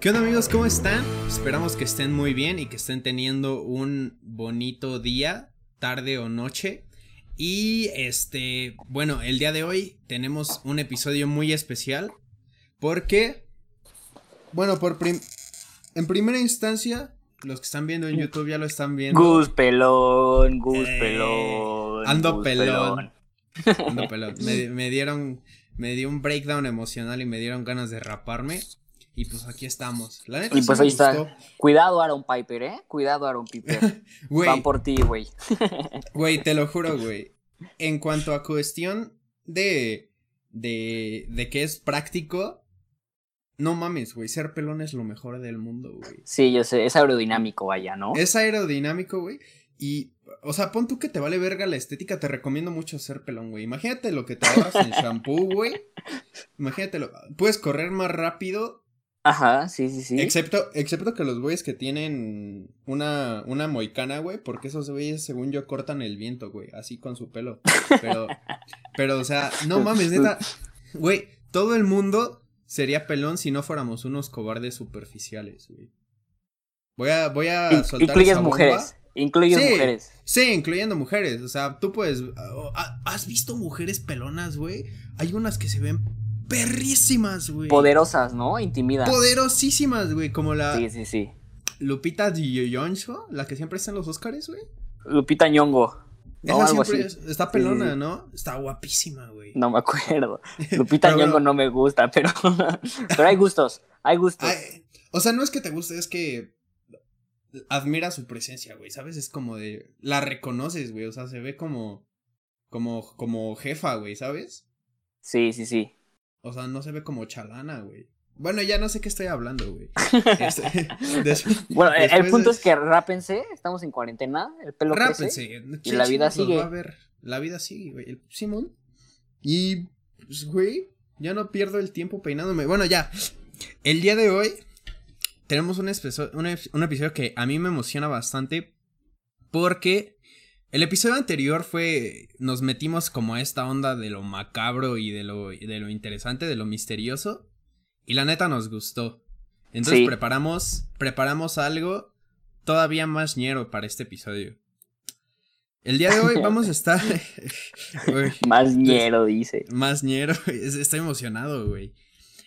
¿Qué onda amigos? ¿Cómo están? Esperamos que estén muy bien y que estén teniendo un bonito día, tarde o noche. Y este, bueno, el día de hoy tenemos un episodio muy especial porque, bueno, por en primera instancia, los que están viendo en YouTube ya lo están viendo. Gus pelón, Gus eh, pelón. Ando pelón. Ando pelón. Me, me dieron, me dio un breakdown emocional y me dieron ganas de raparme. Y pues aquí estamos. La neta y pues ahí está. Cuidado, Aaron Piper, ¿eh? Cuidado, Aaron Piper. Van por ti, güey. güey, te lo juro, güey. En cuanto a cuestión de. de. de que es práctico. No mames, güey. Ser pelón es lo mejor del mundo, güey. Sí, yo sé. Es aerodinámico, vaya, ¿no? Es aerodinámico, güey. Y. O sea, pon tú que te vale verga la estética. Te recomiendo mucho ser pelón, güey. Imagínate lo que te ahorras en shampoo, güey. Imagínatelo. Puedes correr más rápido Ajá, sí, sí, sí. Excepto, excepto que los güeyes que tienen una, una moicana, güey, porque esos güeyes, según yo, cortan el viento, güey, así con su pelo. Pero, pero, o sea, no mames, neta, güey, todo el mundo sería pelón si no fuéramos unos cobardes superficiales, güey. Voy a, voy a soltar Incluyes mujeres. Incluyes mujeres. Sí, incluyendo mujeres. O sea, tú puedes. ¿Has visto mujeres pelonas, güey? Hay unas que se ven perrísimas, güey. Poderosas, ¿no? Intimidas. Poderosísimas, güey, como la... Sí, sí, sí. Lupita Nyong'o, la que siempre está en los Oscars, güey. Lupita Nyong'o. No, está pelona, ¿no? Está guapísima, güey. No me acuerdo. Lupita Nyong'o no me gusta, pero pero hay gustos, hay gustos. o sea, no es que te guste, es que admira su presencia, güey, ¿sabes? Es como de la reconoces, güey, o sea, se ve como como como jefa, güey, ¿sabes? Sí, sí, sí. O sea, no se ve como chalana, güey. Bueno, ya no sé qué estoy hablando, güey. Este, bueno, el punto es que rápense, estamos en cuarentena, el pelo rápense, y la vida sigue. Va a ver, la vida sigue, güey. Simón. Y, pues, güey, ya no pierdo el tiempo peinándome. Bueno, ya. El día de hoy tenemos un, un episodio que a mí me emociona bastante porque el episodio anterior fue. Nos metimos como a esta onda de lo macabro y de lo, de lo interesante, de lo misterioso. Y la neta nos gustó. Entonces preparamos. Preparamos algo todavía más ñero para este episodio. El día de hoy vamos a estar. más ñero, dice. Más ñero. Estoy emocionado, güey.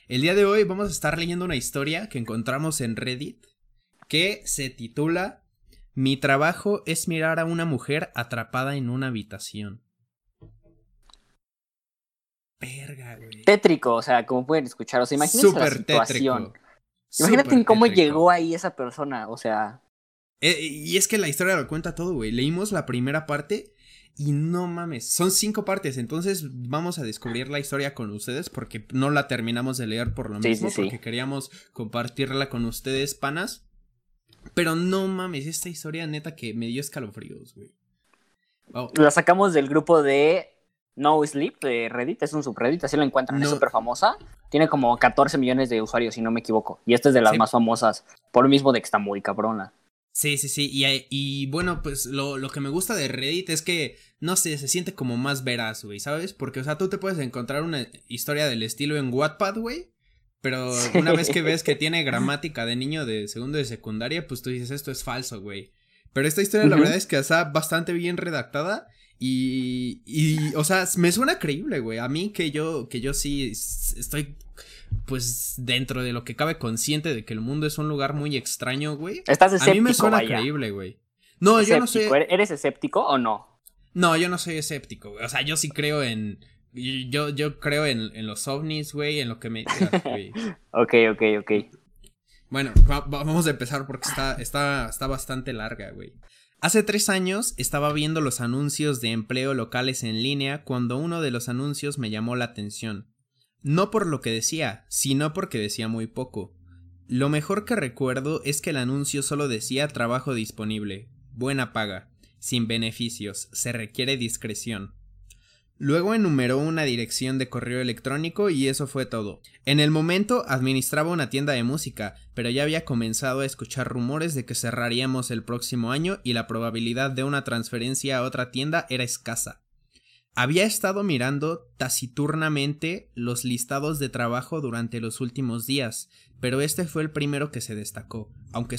El día de hoy vamos a estar leyendo una historia que encontramos en Reddit. Que se titula mi trabajo es mirar a una mujer atrapada en una habitación. Verga, güey. Tétrico, o sea, como pueden escuchar. O sea, imagínense la situación. Imagínate cómo llegó ahí esa persona, o sea. Eh, y es que la historia lo cuenta todo, güey. Leímos la primera parte y no mames, son cinco partes, entonces vamos a descubrir la historia con ustedes porque no la terminamos de leer por lo mismo, porque queríamos compartirla con ustedes, panas. Pero no mames, esta historia neta que me dio escalofríos, güey. La sacamos del grupo de No Sleep de Reddit, es un subreddit, así lo encuentran, es súper famosa. Tiene como 14 millones de usuarios, si no me equivoco. Y esta es de las más famosas, por lo mismo de que está muy cabrona. Sí, sí, sí. Y, y bueno, pues lo, lo, que me gusta de Reddit es que, no sé, se siente como más veraz, güey, ¿sabes? Porque, o sea, tú te puedes encontrar una historia del estilo en Wattpad, güey. Pero una vez que ves que tiene gramática de niño de segundo de secundaria, pues tú dices, esto es falso, güey. Pero esta historia, la verdad es que está bastante bien redactada. Y, y, o sea, me suena creíble, güey. A mí que yo, que yo sí estoy, pues, dentro de lo que cabe consciente de que el mundo es un lugar muy extraño, güey. Estás escéptico, A mí me suena creíble, güey. No, yo no sé. ¿Eres escéptico o no? No, yo no soy escéptico, güey. O sea, yo sí creo en, yo, yo creo en, los ovnis, güey, en lo que me ok, ok, ok. Bueno, vamos a empezar porque está, está, está bastante larga, güey. Hace tres años estaba viendo los anuncios de empleo locales en línea cuando uno de los anuncios me llamó la atención. No por lo que decía, sino porque decía muy poco. Lo mejor que recuerdo es que el anuncio solo decía trabajo disponible, buena paga, sin beneficios, se requiere discreción. Luego enumeró una dirección de correo electrónico y eso fue todo. En el momento administraba una tienda de música, pero ya había comenzado a escuchar rumores de que cerraríamos el próximo año y la probabilidad de una transferencia a otra tienda era escasa. Había estado mirando taciturnamente los listados de trabajo durante los últimos días, pero este fue el primero que se destacó, aunque,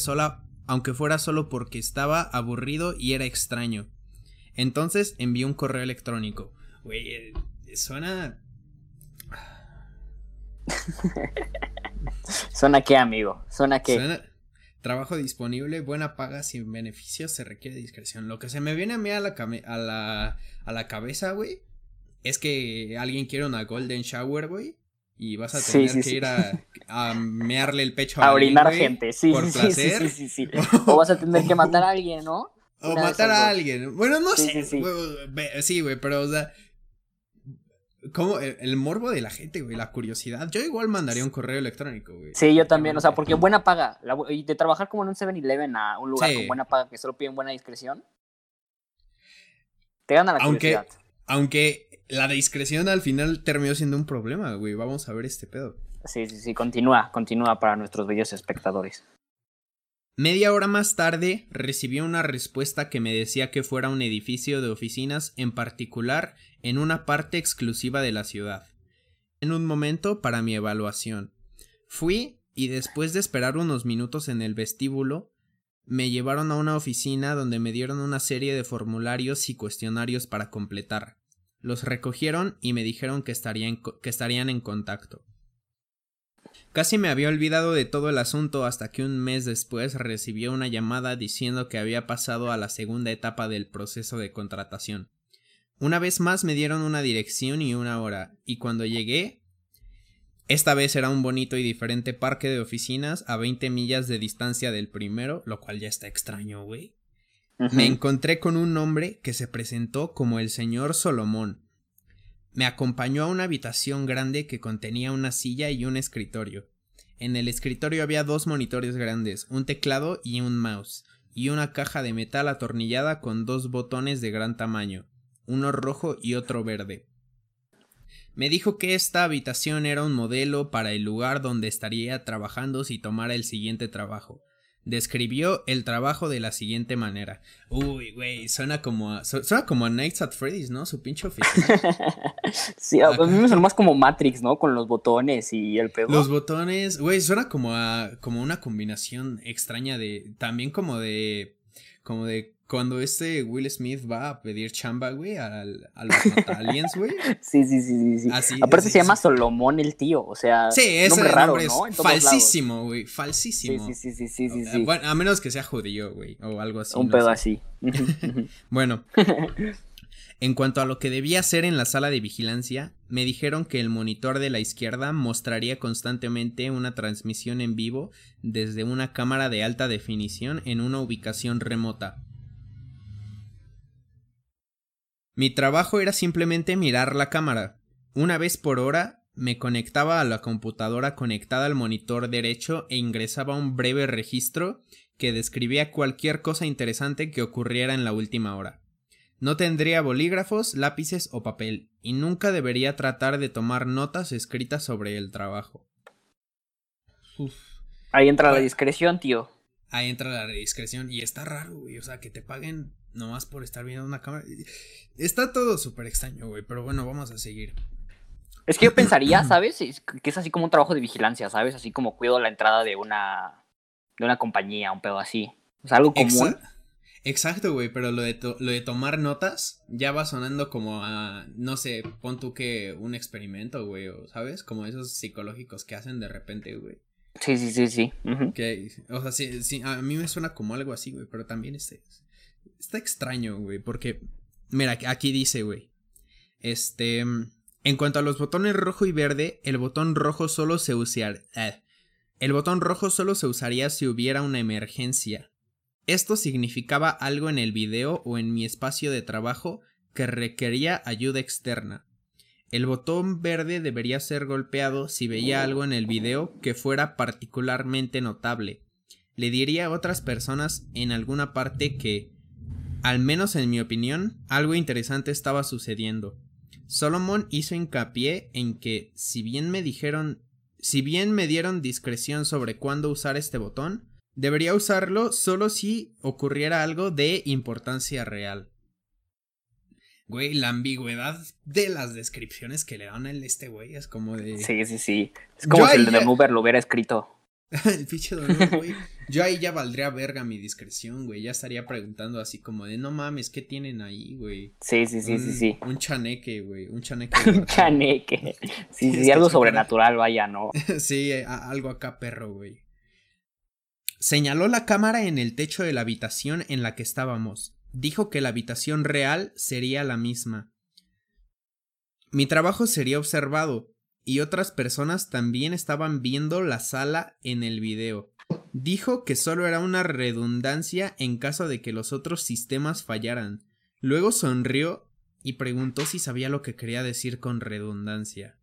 aunque fuera solo porque estaba aburrido y era extraño. Entonces envió un correo electrónico. Güey, eh, suena... ¿Suena qué, amigo? ¿Suena qué? Suena... Trabajo disponible, buena paga sin beneficios, se requiere discreción. Lo que se me viene a mí a la, a la, a la cabeza, güey, es que alguien quiere una golden shower, güey. Y vas a tener que ir a, mearle el pecho a, a orinar gente, sí, por placer. sí, sí, sí, O vas a tener que matar a alguien, ¿no? O matar a alguien. Bueno, no sé. Sí, güey, pero, o sea, como el, morbo de la gente, güey, la curiosidad. Yo igual mandaría un correo electrónico, güey. Sí, yo también, o sea, porque buena paga. y de trabajar como en un 7-Eleven a un lugar con buena paga que solo piden buena discreción. Te gana la aunque, curiosidad. Aunque la discreción al final terminó siendo un problema, güey. Vamos a ver este pedo. Sí, sí, sí, continúa, continúa para nuestros bellos espectadores. Media hora más tarde recibí una respuesta que me decía que fuera un edificio de oficinas en particular en una parte exclusiva de la ciudad. En un momento para mi evaluación. Fui y después de esperar unos minutos en el vestíbulo, me llevaron a una oficina donde me dieron una serie de formularios y cuestionarios para completar. Los recogieron y me dijeron que estarían, que estarían en contacto. Casi me había olvidado de todo el asunto hasta que un mes después recibió una llamada diciendo que había pasado a la segunda etapa del proceso de contratación. Una vez más me dieron una dirección y una hora, y cuando llegué, esta vez era un bonito y diferente parque de oficinas a 20 millas de distancia del primero, lo cual ya está extraño, güey. Me encontré con un hombre que se presentó como el señor Solomón, me acompañó a una habitación grande que contenía una silla y un escritorio. En el escritorio había dos monitores grandes, un teclado y un mouse, y una caja de metal atornillada con dos botones de gran tamaño, uno rojo y otro verde. Me dijo que esta habitación era un modelo para el lugar donde estaría trabajando si tomara el siguiente trabajo, describió el trabajo de la siguiente manera. Uy, güey, suena como a, suena como a Nights at Freddy's, ¿no? Su pinche oficina. sí, a mí me suena más como Matrix, ¿no? Con los botones y el pedo. Los botones, güey, suena como a como una combinación extraña de también como de como de cuando este Will Smith va a pedir chamba, güey, al, a los aliens, güey. Sí, sí, sí, sí. sí. Aparte se llama Solomón el tío, o sea. Sí, ese nombre raro, es falsísimo, güey, falsísimo. Sí, sí, sí, sí, sí, sí, Bueno, a menos que sea judío, güey, o algo así. Un pedo así. bueno. En cuanto a lo que debía hacer en la sala de vigilancia, me dijeron que el monitor de la izquierda mostraría constantemente una transmisión en vivo desde una cámara de alta definición en una ubicación remota, mi trabajo era simplemente mirar la cámara. Una vez por hora me conectaba a la computadora conectada al monitor derecho e ingresaba un breve registro que describía cualquier cosa interesante que ocurriera en la última hora. No tendría bolígrafos, lápices o papel, y nunca debería tratar de tomar notas escritas sobre el trabajo. Ahí entra la discreción, tío. Ahí entra la discreción, y está raro, güey, o sea, que te paguen nomás por estar viendo una cámara. Está todo súper extraño, güey, pero bueno, vamos a seguir. Es que yo pensaría, ¿sabes? Que es así como un trabajo de vigilancia, ¿sabes? Así como cuido la entrada de una de una compañía, un pedo así. O sea, algo común. Exacto, güey, pero lo de, lo de tomar notas ya va sonando como a, no sé, pon tú que un experimento, güey, o, ¿sabes? Como esos psicológicos que hacen de repente, güey. Sí, sí, sí, sí. o sea, sí, sí, a mí me suena como algo así, güey, pero también este, está extraño, güey, porque, mira, aquí dice, güey, este, en cuanto a los botones rojo y verde, el botón rojo solo se usaría, eh, el botón rojo solo se usaría si hubiera una emergencia. Esto significaba algo en el video o en mi espacio de trabajo que requería ayuda externa. El botón verde debería ser golpeado si veía algo en el video que fuera particularmente notable. Le diría a otras personas en alguna parte que, al menos en mi opinión, algo interesante estaba sucediendo. Solomon hizo hincapié en que, si bien me dijeron, si bien me dieron discreción sobre cuándo usar este botón, debería usarlo solo si ocurriera algo de importancia real. Güey, la ambigüedad de las descripciones que le dan a este güey es como de. Sí, sí, sí. Es como si el de Uber lo hubiera escrito. el pinche güey. Yo ahí ya valdría verga mi discreción, güey. Ya estaría preguntando así como de no mames, ¿qué tienen ahí, güey? Sí, sí, sí, sí, sí. Un chaneque, güey. Un chaneque. un chaneque. Sí, sí, algo sobrenatural, vaya, ¿no? sí, algo acá perro, güey. Señaló la cámara en el techo de la habitación en la que estábamos. Dijo que la habitación real sería la misma. Mi trabajo sería observado, y otras personas también estaban viendo la sala en el video. Dijo que solo era una redundancia en caso de que los otros sistemas fallaran. Luego sonrió y preguntó si sabía lo que quería decir con redundancia.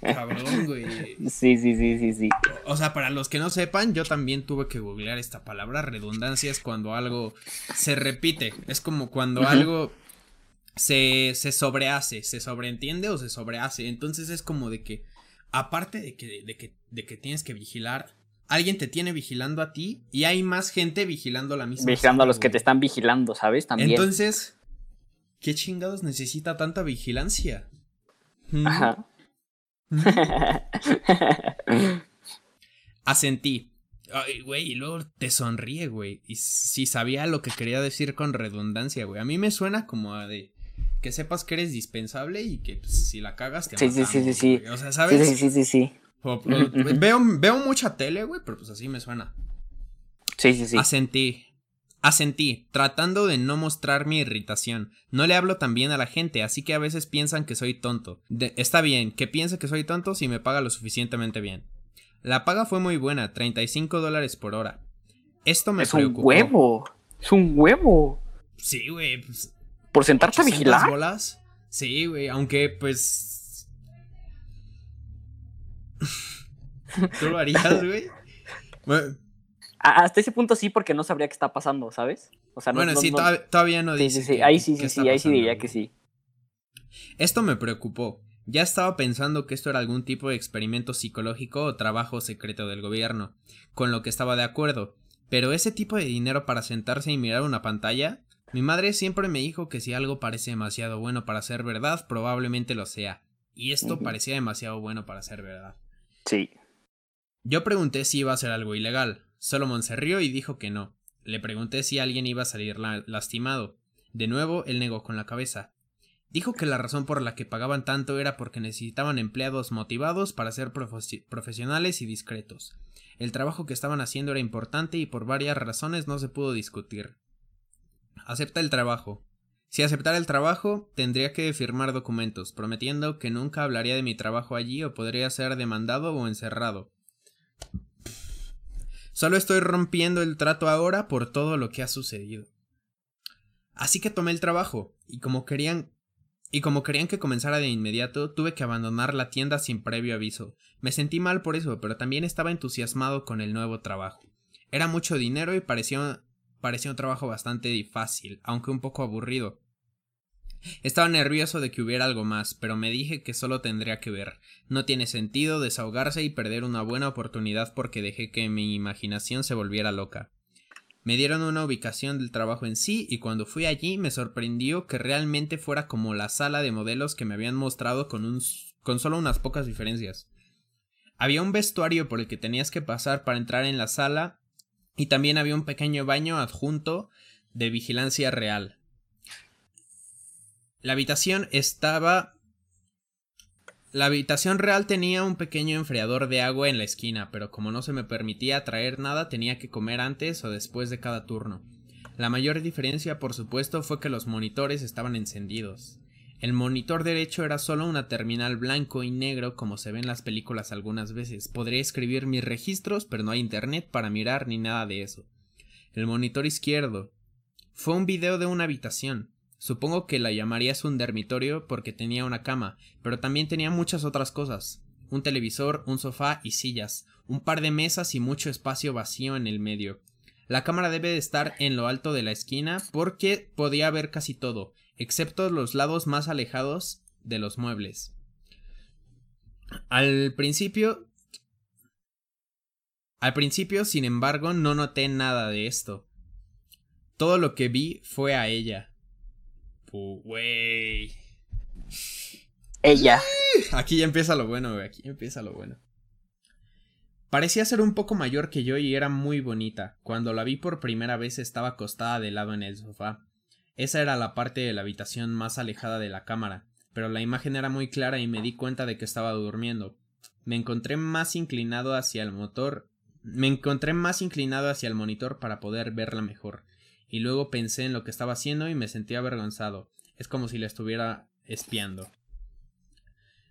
Cabrón, güey. Sí, sí, sí, sí, sí. O sea, para los que no sepan, yo también tuve que googlear esta palabra. Redundancia es cuando algo se repite. Es como cuando algo se, se sobrehace, se sobreentiende o se sobrehace. Entonces es como de que, aparte de que, de que, de que tienes que vigilar, alguien te tiene vigilando a ti y hay más gente vigilando la misma. Vigilando a los que te están vigilando, ¿sabes? También. Entonces, ¿qué chingados necesita tanta vigilancia? ¿Mm? Ajá. Asentí. Ay, güey, y luego te sonríe, güey. Y si sabía lo que quería decir con redundancia, güey. A mí me suena como a de que sepas que eres dispensable y que pues, si la cagas te sí, sí, sí, sí, sí. O sea, ¿sabes? Sí, sí, sí, sí. veo, veo mucha tele, güey, pero pues así me suena. Sí, sí, sí. Asentí. Asentí, tratando de no mostrar mi irritación. No le hablo tan bien a la gente, así que a veces piensan que soy tonto. está bien, que piense que soy tonto si me paga lo suficientemente bien. La paga fue muy buena, 35 dólares por hora. Esto me es un huevo. Es un huevo. Sí, güey. Pues, ¿Por sentarte a vigilar? Bolas? Sí, güey, aunque pues... ¿Tú lo harías, güey? Hasta ese punto sí, porque no sabría qué está pasando, ¿sabes? O sea, no, bueno, sí, Todavía, no dice. Sí, sí, sí. Ahí sí, sí, sí, ahí sí diría que sí. Esto me preocupó. Ya estaba pensando que esto era algún tipo de experimento psicológico o trabajo secreto del gobierno, con lo que estaba de acuerdo. Pero ese tipo de dinero para sentarse y mirar una pantalla, mi madre siempre me dijo que si algo parece demasiado bueno para ser verdad, probablemente lo sea. Y esto parecía demasiado bueno para ser verdad. Sí. Yo pregunté si iba a ser algo ilegal. Solomon se rió y dijo que no. Le pregunté si alguien iba a salir lastimado. De nuevo, él negó con la cabeza. Dijo que la razón por la que pagaban tanto era porque necesitaban empleados motivados para ser profesionales y discretos. El trabajo que estaban haciendo era importante y por varias razones no se pudo discutir. Acepta el trabajo. Si aceptara el trabajo, tendría que firmar documentos, prometiendo que nunca hablaría de mi trabajo allí o podría ser demandado o encerrado. Solo estoy rompiendo el trato ahora por todo lo que ha sucedido. Así que tomé el trabajo, y como querían y como querían que comenzara de inmediato, tuve que abandonar la tienda sin previo aviso. Me sentí mal por eso, pero también estaba entusiasmado con el nuevo trabajo. Era mucho dinero y parecía parecía un trabajo bastante fácil, aunque un poco aburrido. Estaba nervioso de que hubiera algo más, pero me dije que solo tendría que ver. No tiene sentido desahogarse y perder una buena oportunidad porque dejé que mi imaginación se volviera loca. Me dieron una ubicación del trabajo en sí y cuando fui allí me sorprendió que realmente fuera como la sala de modelos que me habían mostrado con, un, con solo unas pocas diferencias. Había un vestuario por el que tenías que pasar para entrar en la sala y también había un pequeño baño adjunto de vigilancia real. La habitación estaba... La habitación real tenía un pequeño enfriador de agua en la esquina, pero como no se me permitía traer nada tenía que comer antes o después de cada turno. La mayor diferencia, por supuesto, fue que los monitores estaban encendidos. El monitor derecho era solo una terminal blanco y negro como se ve en las películas algunas veces. Podría escribir mis registros, pero no hay internet para mirar ni nada de eso. El monitor izquierdo fue un video de una habitación. Supongo que la llamarías un dormitorio porque tenía una cama, pero también tenía muchas otras cosas. Un televisor, un sofá y sillas, un par de mesas y mucho espacio vacío en el medio. La cámara debe de estar en lo alto de la esquina porque podía ver casi todo, excepto los lados más alejados de los muebles. Al principio... Al principio, sin embargo, no noté nada de esto. Todo lo que vi fue a ella. Güey. Ella. Aquí ya empieza lo bueno, güey. Aquí empieza lo bueno. Parecía ser un poco mayor que yo y era muy bonita. Cuando la vi por primera vez estaba acostada de lado en el sofá. Esa era la parte de la habitación más alejada de la cámara, pero la imagen era muy clara y me di cuenta de que estaba durmiendo. Me encontré más inclinado hacia el motor. Me encontré más inclinado hacia el monitor para poder verla mejor. Y luego pensé en lo que estaba haciendo y me sentí avergonzado. Es como si la estuviera espiando.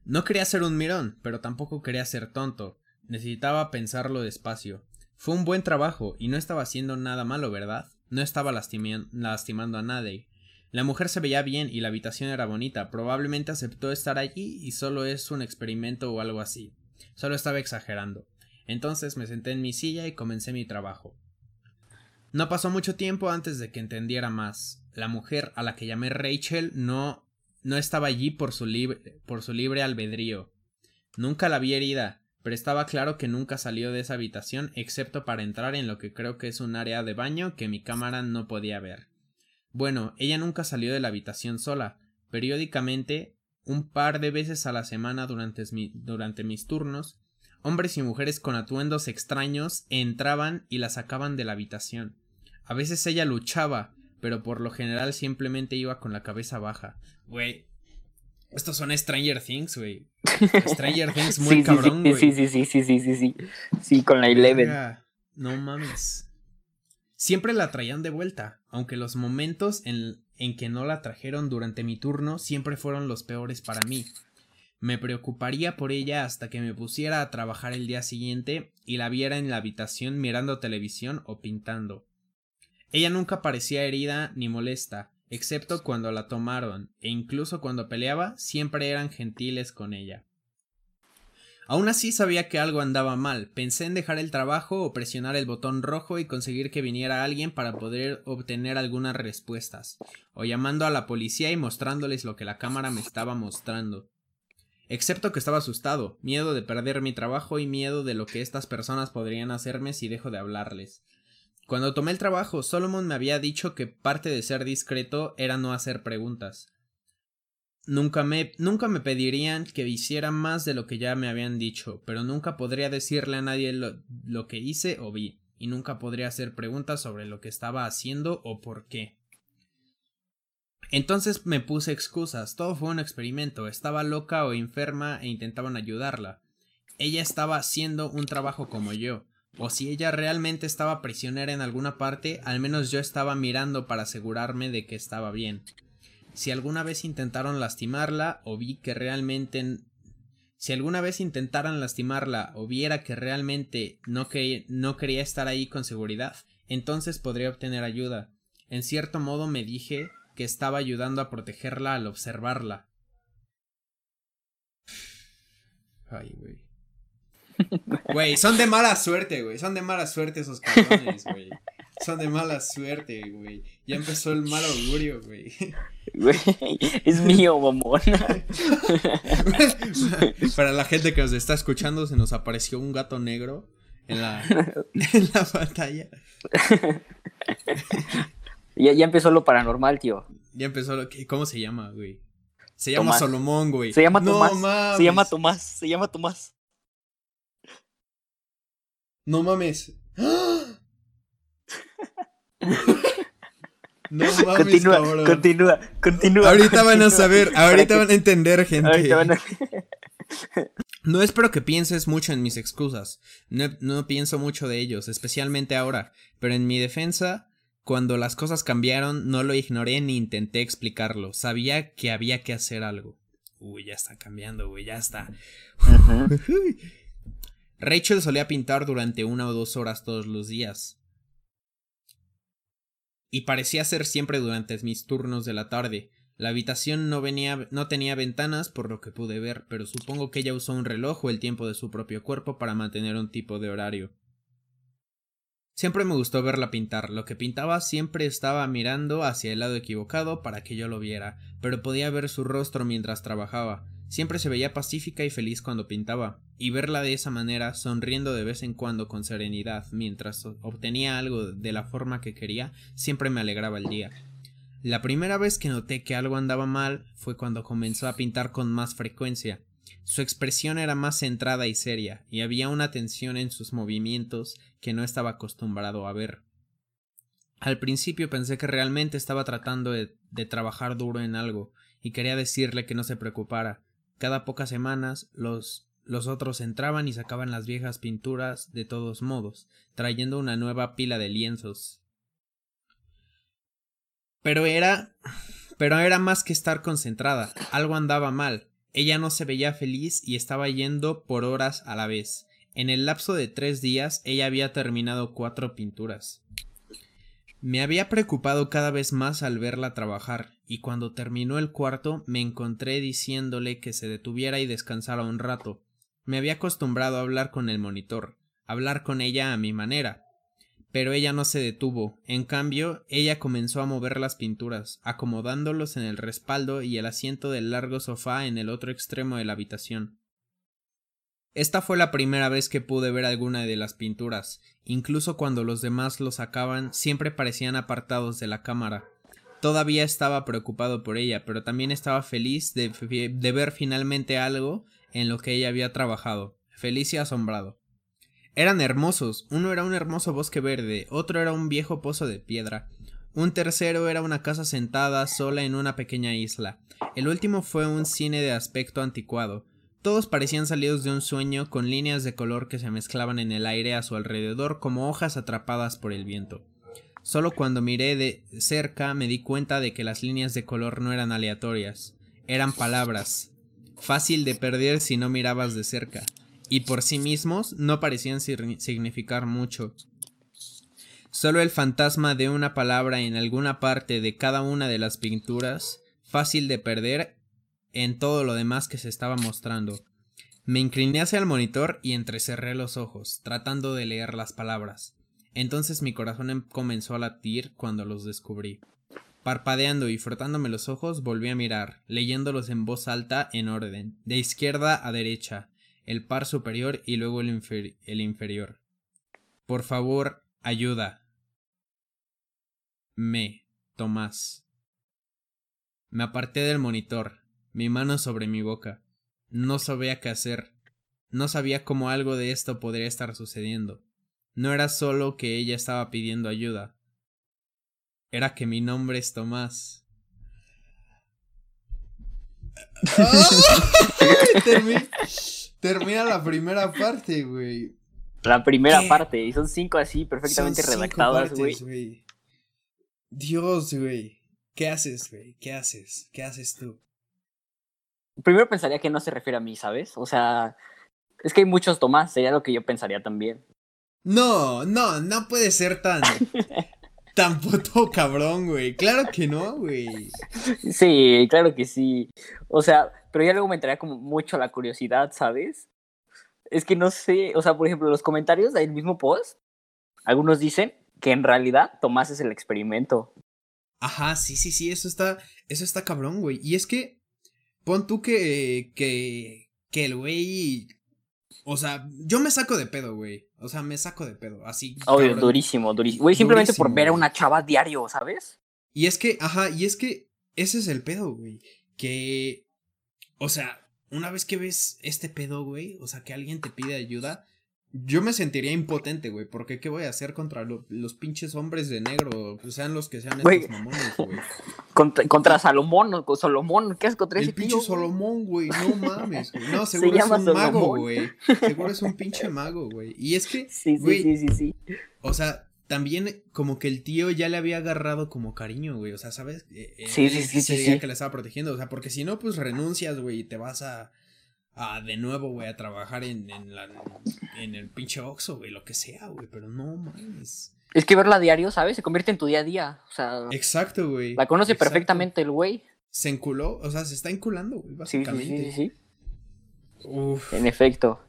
No quería ser un mirón, pero tampoco quería ser tonto. Necesitaba pensarlo despacio. Fue un buen trabajo y no estaba haciendo nada malo, ¿verdad? No estaba lastimando a nadie. La mujer se veía bien y la habitación era bonita. Probablemente aceptó estar allí y solo es un experimento o algo así. Solo estaba exagerando. Entonces me senté en mi silla y comencé mi trabajo. No pasó mucho tiempo antes de que entendiera más. La mujer a la que llamé Rachel no no estaba allí por su libre por su libre albedrío. Nunca la vi herida, pero estaba claro que nunca salió de esa habitación excepto para entrar en lo que creo que es un área de baño que mi cámara no podía ver. Bueno, ella nunca salió de la habitación sola. Periódicamente, un par de veces a la semana durante, durante mis turnos, hombres y mujeres con atuendos extraños entraban y la sacaban de la habitación. A veces ella luchaba, pero por lo general simplemente iba con la cabeza baja. Güey, estos son Stranger Things, güey. Stranger Things muy cabrón, güey. Sí, sí, sí, sí, sí, sí, sí. Sí, con la Eleven. No mames. Siempre la traían de vuelta, aunque los momentos en, en que no la trajeron durante mi turno siempre fueron los peores para mí. Me preocuparía por ella hasta que me pusiera a trabajar el día siguiente y la viera en la habitación mirando televisión o pintando. Ella nunca parecía herida ni molesta, excepto cuando la tomaron, e incluso cuando peleaba, siempre eran gentiles con ella. Aún así sabía que algo andaba mal, pensé en dejar el trabajo o presionar el botón rojo y conseguir que viniera alguien para poder obtener algunas respuestas, o llamando a la policía y mostrándoles lo que la cámara me estaba mostrando. Excepto que estaba asustado, miedo de perder mi trabajo y miedo de lo que estas personas podrían hacerme si dejo de hablarles. Cuando tomé el trabajo, Solomon me había dicho que parte de ser discreto era no hacer preguntas. Nunca me, nunca me pedirían que hiciera más de lo que ya me habían dicho, pero nunca podría decirle a nadie lo, lo que hice o vi, y nunca podría hacer preguntas sobre lo que estaba haciendo o por qué. Entonces me puse excusas, todo fue un experimento, estaba loca o enferma e intentaban ayudarla. Ella estaba haciendo un trabajo como yo, o si ella realmente estaba prisionera en alguna parte, al menos yo estaba mirando para asegurarme de que estaba bien. Si alguna vez intentaron lastimarla o vi que realmente si alguna vez intentaran lastimarla o viera que realmente no, que no quería estar ahí con seguridad, entonces podría obtener ayuda. En cierto modo me dije que estaba ayudando a protegerla al observarla. Ay, güey. Güey, son de mala suerte, güey. Son de mala suerte esos cabrones, güey. Son de mala suerte, güey. Ya empezó el mal augurio, güey. Güey, es mío, mamón. Para la gente que nos está escuchando, se nos apareció un gato negro en la, en la pantalla. Ya, ya empezó lo paranormal, tío. Ya empezó lo que. ¿Cómo se llama, güey? Se llama Solomón, güey. Se llama Tomás. se llama Tomás. Se llama Tomás. No mames. No mames, continúa, cabrón. continúa, continúa. Ahorita van a saber, ahorita van a entender, gente. Ahorita van a- No espero que pienses mucho en mis excusas. No, no pienso mucho de ellos, especialmente ahora. Pero en mi defensa, cuando las cosas cambiaron, no lo ignoré ni intenté explicarlo. Sabía que había que hacer algo. Uy, ya está cambiando, güey, ya está. Ujú. Rachel solía pintar durante una o dos horas todos los días. Y parecía ser siempre durante mis turnos de la tarde. La habitación no, no tenía ventanas por lo que pude ver, pero supongo que ella usó un reloj o el tiempo de su propio cuerpo para mantener un tipo de horario. Siempre me gustó verla pintar. Lo que pintaba siempre estaba mirando hacia el lado equivocado para que yo lo viera, pero podía ver su rostro mientras trabajaba. Siempre se veía pacífica y feliz cuando pintaba, y verla de esa manera, sonriendo de vez en cuando con serenidad, mientras obtenía algo de la forma que quería, siempre me alegraba el día. La primera vez que noté que algo andaba mal fue cuando comenzó a pintar con más frecuencia. Su expresión era más centrada y seria, y había una tensión en sus movimientos que no estaba acostumbrado a ver. Al principio pensé que realmente estaba tratando de, de, trabajar duro en algo, y quería decirle que no se preocupara. Cada pocas semanas los los otros entraban y sacaban las viejas pinturas de todos modos, trayendo una nueva pila de lienzos. Pero era. Pero era más que estar concentrada. Algo andaba mal. Ella no se veía feliz y estaba yendo por horas a la vez. En el lapso de tres días ella había terminado cuatro pinturas. Me había preocupado cada vez más al verla trabajar, y cuando terminó el cuarto me encontré diciéndole que se detuviera y descansara un rato. Me había acostumbrado a hablar con el monitor, hablar con ella a mi manera, pero ella no se detuvo. En cambio, ella comenzó a mover las pinturas, acomodándolos en el respaldo y el asiento del largo sofá en el otro extremo de la habitación. Esta fue la primera vez que pude ver alguna de las pinturas, incluso cuando los demás los sacaban siempre parecían apartados de la cámara. Todavía estaba preocupado por ella, pero también estaba feliz de, de ver finalmente algo en lo que ella había trabajado, feliz y asombrado. Eran hermosos, uno era un hermoso bosque verde, otro era un viejo pozo de piedra, un tercero era una casa sentada sola en una pequeña isla, el último fue un cine de aspecto anticuado, todos parecían salidos de un sueño con líneas de color que se mezclaban en el aire a su alrededor como hojas atrapadas por el viento. Solo cuando miré de cerca me di cuenta de que las líneas de color no eran aleatorias, eran palabras, fácil de perder si no mirabas de cerca y por sí mismos no parecían significar mucho. Solo el fantasma de una palabra en alguna parte de cada una de las pinturas, fácil de perder en todo lo demás que se estaba mostrando. Me incliné hacia el monitor y entrecerré los ojos, tratando de leer las palabras. Entonces mi corazón em-, comenzó a latir cuando los descubrí. Parpadeando y frotándome los ojos, volví a mirar, leyéndolos en voz alta en orden, de izquierda a derecha, el par superior y luego el, el inferior. Por favor, ayuda. Me, Tomás. Me aparté del monitor, mi mano sobre mi boca. No sabía qué hacer. No sabía cómo algo de esto podría estar sucediendo. No era solo que ella estaba pidiendo ayuda. Era que mi nombre es Tomás. Termina la primera parte, güey. La primera parte, y son cinco así perfectamente redactadas, güey. Dios, güey. ¿Qué haces, güey? ¿Qué haces? ¿Qué haces tú? Primero pensaría que no se refiere a mí, ¿sabes? O sea, es que hay muchos Tomás, sería lo que yo pensaría también. No, no, no puede ser tan. tan puto cabrón, güey. Claro que no, güey. Sí, claro que sí. O sea, pero ya luego me entraría como mucho la curiosidad, ¿sabes? Es que no sé, o sea, por ejemplo, los comentarios del mismo post, algunos dicen que en realidad Tomás es el experimento. Ajá, sí, sí, sí, eso está, eso está cabrón, güey. Y es que, pon tú que, que, que el güey, o sea, yo me saco de pedo, güey. O sea, me saco de pedo, así. Obvio, durísimo, durísimo. Güey, simplemente por ver a una chava diario, ¿sabes? Y es que, ajá, y es que ese es el pedo, güey. Que o sea, una vez que ves este pedo, güey, o sea, que alguien te pide ayuda, yo me sentiría impotente, güey, porque ¿qué voy a hacer contra los pinches hombres de negro? Sean los que sean estos mamones, güey. Contra, Salomón, Solomón, ¿qué es contra ese El pinche Solomón, güey, no mames, güey. No, seguro es un mago, güey. Seguro es un pinche mago, güey. Y es que, sí, sí, sí, sí, sí. O sea, también como que el tío ya le había agarrado como cariño, güey. O sea, ¿sabes? Eh, eh, sí, sí, sí, sí, que le estaba protegiendo. O sea, porque si no, pues renuncias, güey, y te vas a, a de nuevo, güey, a trabajar en, en, la, en el pinche Oxxo, güey, lo que sea, güey. Pero no mames. Es que verla a diario, ¿sabes? Se convierte en tu día a día. O sea. Exacto, güey. La conoce perfectamente el güey. Se enculó, o sea, se está enculando, güey, básicamente. Sí, sí, sí. sí. Uf. En efecto.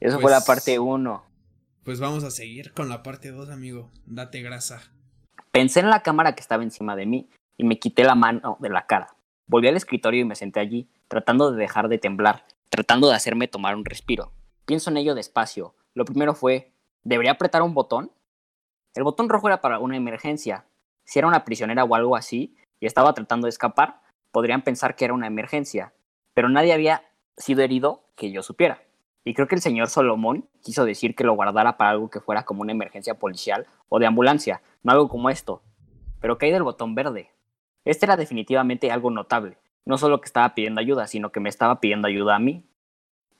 Eso fue la pues parte uno. Pues vamos a seguir con la parte 2, amigo. Date grasa. Pensé en la cámara que estaba encima de mí y me quité la mano de la cara. Volví al escritorio y me senté allí, tratando de dejar de temblar, tratando de hacerme tomar un respiro. Pienso en ello despacio. Lo primero fue, ¿debería apretar un botón? El botón rojo era para una emergencia. Si era una prisionera o algo así, y estaba tratando de escapar, podrían pensar que era una emergencia, pero nadie había sido herido que yo supiera. Y creo que el señor Solomón quiso decir que lo guardara para algo que fuera como una emergencia policial o de ambulancia, no algo como esto. Pero caí del botón verde. Este era definitivamente algo notable. No solo que estaba pidiendo ayuda, sino que me estaba pidiendo ayuda a mí.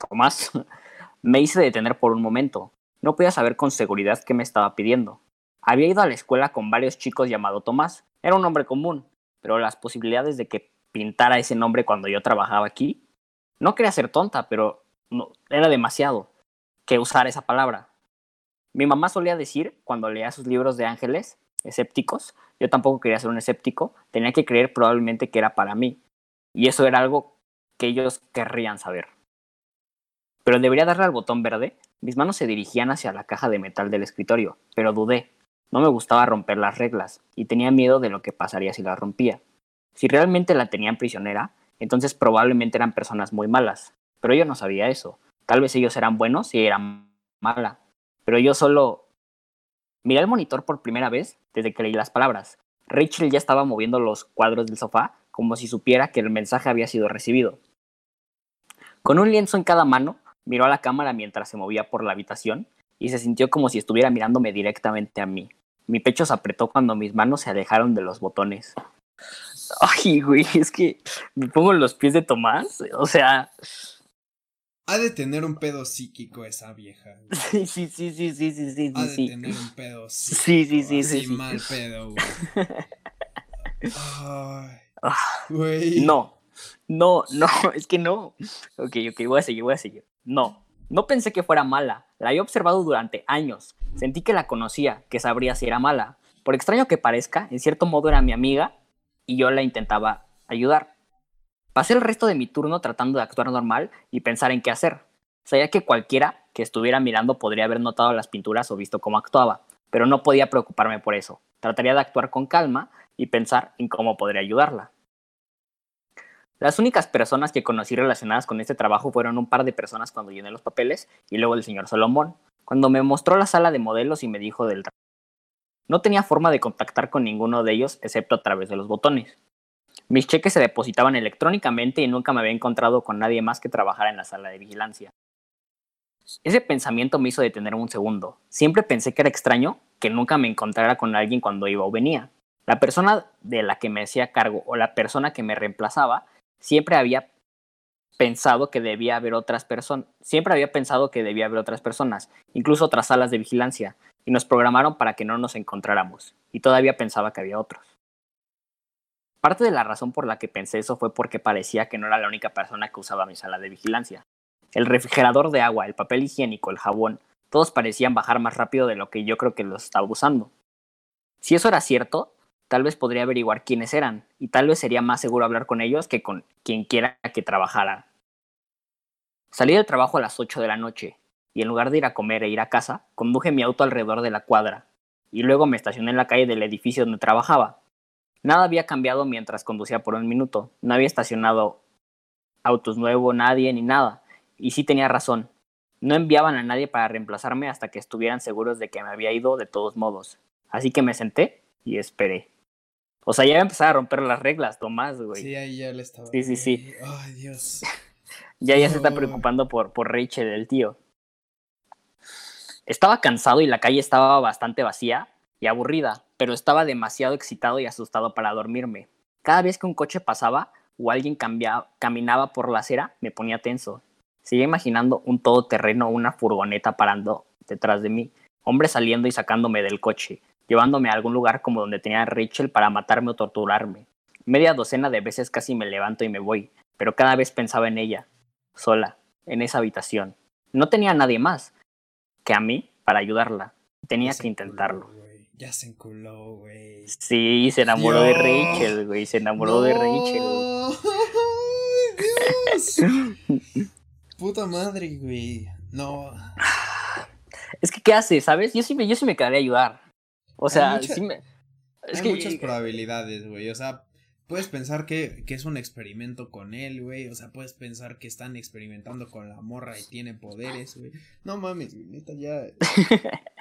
Tomás, me hice detener por un momento. No podía saber con seguridad qué me estaba pidiendo. Había ido a la escuela con varios chicos llamado Tomás. Era un nombre común, pero las posibilidades de que pintara ese nombre cuando yo trabajaba aquí, no quería ser tonta, pero no, era demasiado que usar esa palabra. Mi mamá solía decir, cuando leía sus libros de ángeles escépticos, yo tampoco quería ser un escéptico, tenía que creer probablemente que era para mí. Y eso era algo que ellos querrían saber. Pero debería darle al botón verde. Mis manos se dirigían hacia la caja de metal del escritorio, pero dudé. No me gustaba romper las reglas, y tenía miedo de lo que pasaría si las rompía. Si realmente la tenían prisionera, entonces probablemente eran personas muy malas, pero yo no sabía eso. Tal vez ellos eran buenos y eran mala, pero yo solo miré el monitor por primera vez desde que leí las palabras. Rachel ya estaba moviendo los cuadros del sofá como si supiera que el mensaje había sido recibido. Con un lienzo en cada mano, miró a la cámara mientras se movía por la habitación y se sintió como si estuviera mirándome directamente a mí. Mi pecho se apretó cuando mis manos se alejaron de los botones. Ay, güey, es que me pongo en los pies de Tomás. O sea. Ha de tener un pedo psíquico esa vieja. Sí, sí, sí, sí, sí, sí, sí. Ha de tener un pedo psíquico. Sí, sí, sí, sí. sí, mal pedo, güey. Ay, No, no, no, es que no. Ok, ok, voy a seguir, voy a seguir. No, no pensé que fuera mala. La había observado durante años. Sentí que la conocía, que sabría si era mala. Por extraño que parezca, en cierto modo era mi amiga y yo la intentaba ayudar. Pasé el resto de mi turno tratando de actuar normal y pensar en qué hacer. Sabía que cualquiera que estuviera mirando podría haber notado las pinturas o visto cómo actuaba, pero no podía preocuparme por eso. Trataría de actuar con calma y pensar en cómo podría ayudarla. Las únicas personas que conocí relacionadas con este trabajo fueron un par de personas cuando llené los papeles y luego el señor Salomón, cuando me mostró la sala de modelos y me dijo del no tenía forma de contactar con ninguno de ellos excepto a través de los botones. Mis cheques se depositaban electrónicamente y nunca me había encontrado con nadie más que trabajara en la sala de vigilancia. Ese pensamiento me hizo detener un segundo. Siempre pensé que era extraño que nunca me encontrara con alguien cuando iba o venía. La persona de la que me hacía cargo o la persona que me reemplazaba siempre había pensado que debía haber otras personas, siempre había pensado que debía haber otras personas, incluso otras salas de vigilancia, y nos programaron para que no nos encontráramos, y todavía pensaba que había otros. Parte de la razón por la que pensé eso fue porque parecía que no era la única persona que usaba mi sala de vigilancia. El refrigerador de agua, el papel higiénico, el jabón, todos parecían bajar más rápido de lo que yo creo que los estaba usando. Si eso era cierto, tal vez podría averiguar quiénes eran, y tal vez sería más seguro hablar con ellos que con quien quiera que trabajara. Salí del trabajo a las 8 de la noche, y en lugar de ir a comer e ir a casa, conduje mi auto alrededor de la cuadra, y luego me estacioné en la calle del edificio donde trabajaba. Nada había cambiado mientras conducía por un minuto, no había estacionado autos nuevos, nadie ni nada, y sí tenía razón, no enviaban a nadie para reemplazarme hasta que estuvieran seguros de que me había ido de todos modos. Así que me senté y esperé. O sea, ya iba a empezar a romper las reglas, Tomás, güey. Sí, ahí ya le estaba. Sí, sí, sí. Ay, Dios. ya ya se está preocupando por, por Rachel, el tío. Estaba cansado y la calle estaba bastante vacía y aburrida, pero estaba demasiado excitado y asustado para dormirme. Cada vez que un coche pasaba o alguien caminaba por la acera, me ponía tenso. Seguía imaginando un todoterreno o una furgoneta parando detrás de mí, hombres saliendo y sacándome del coche, llevándome a algún lugar como donde tenía a Rachel para matarme o torturarme. Media docena de veces casi me levanto y me voy, pero cada vez pensaba en ella, sola, en esa habitación. No tenía a nadie más que a mí para ayudarla. Tenía que intentarlo. ya se enculó, güey. Sí, se enamoró de Rachel, güey. Se enamoró de Rachel. Dios. Puta madre, güey. No. Es que, ¿qué hace? ¿Sabes? Yo sí me, yo sí me quedaría a ayudar. O sea, sí me... Es hay muchas probabilidades, güey. O sea, puedes pensar que, que, es un experimento con él, güey. O sea, puedes pensar que están experimentando con la morra y tiene poderes, güey. No mames, neta ya.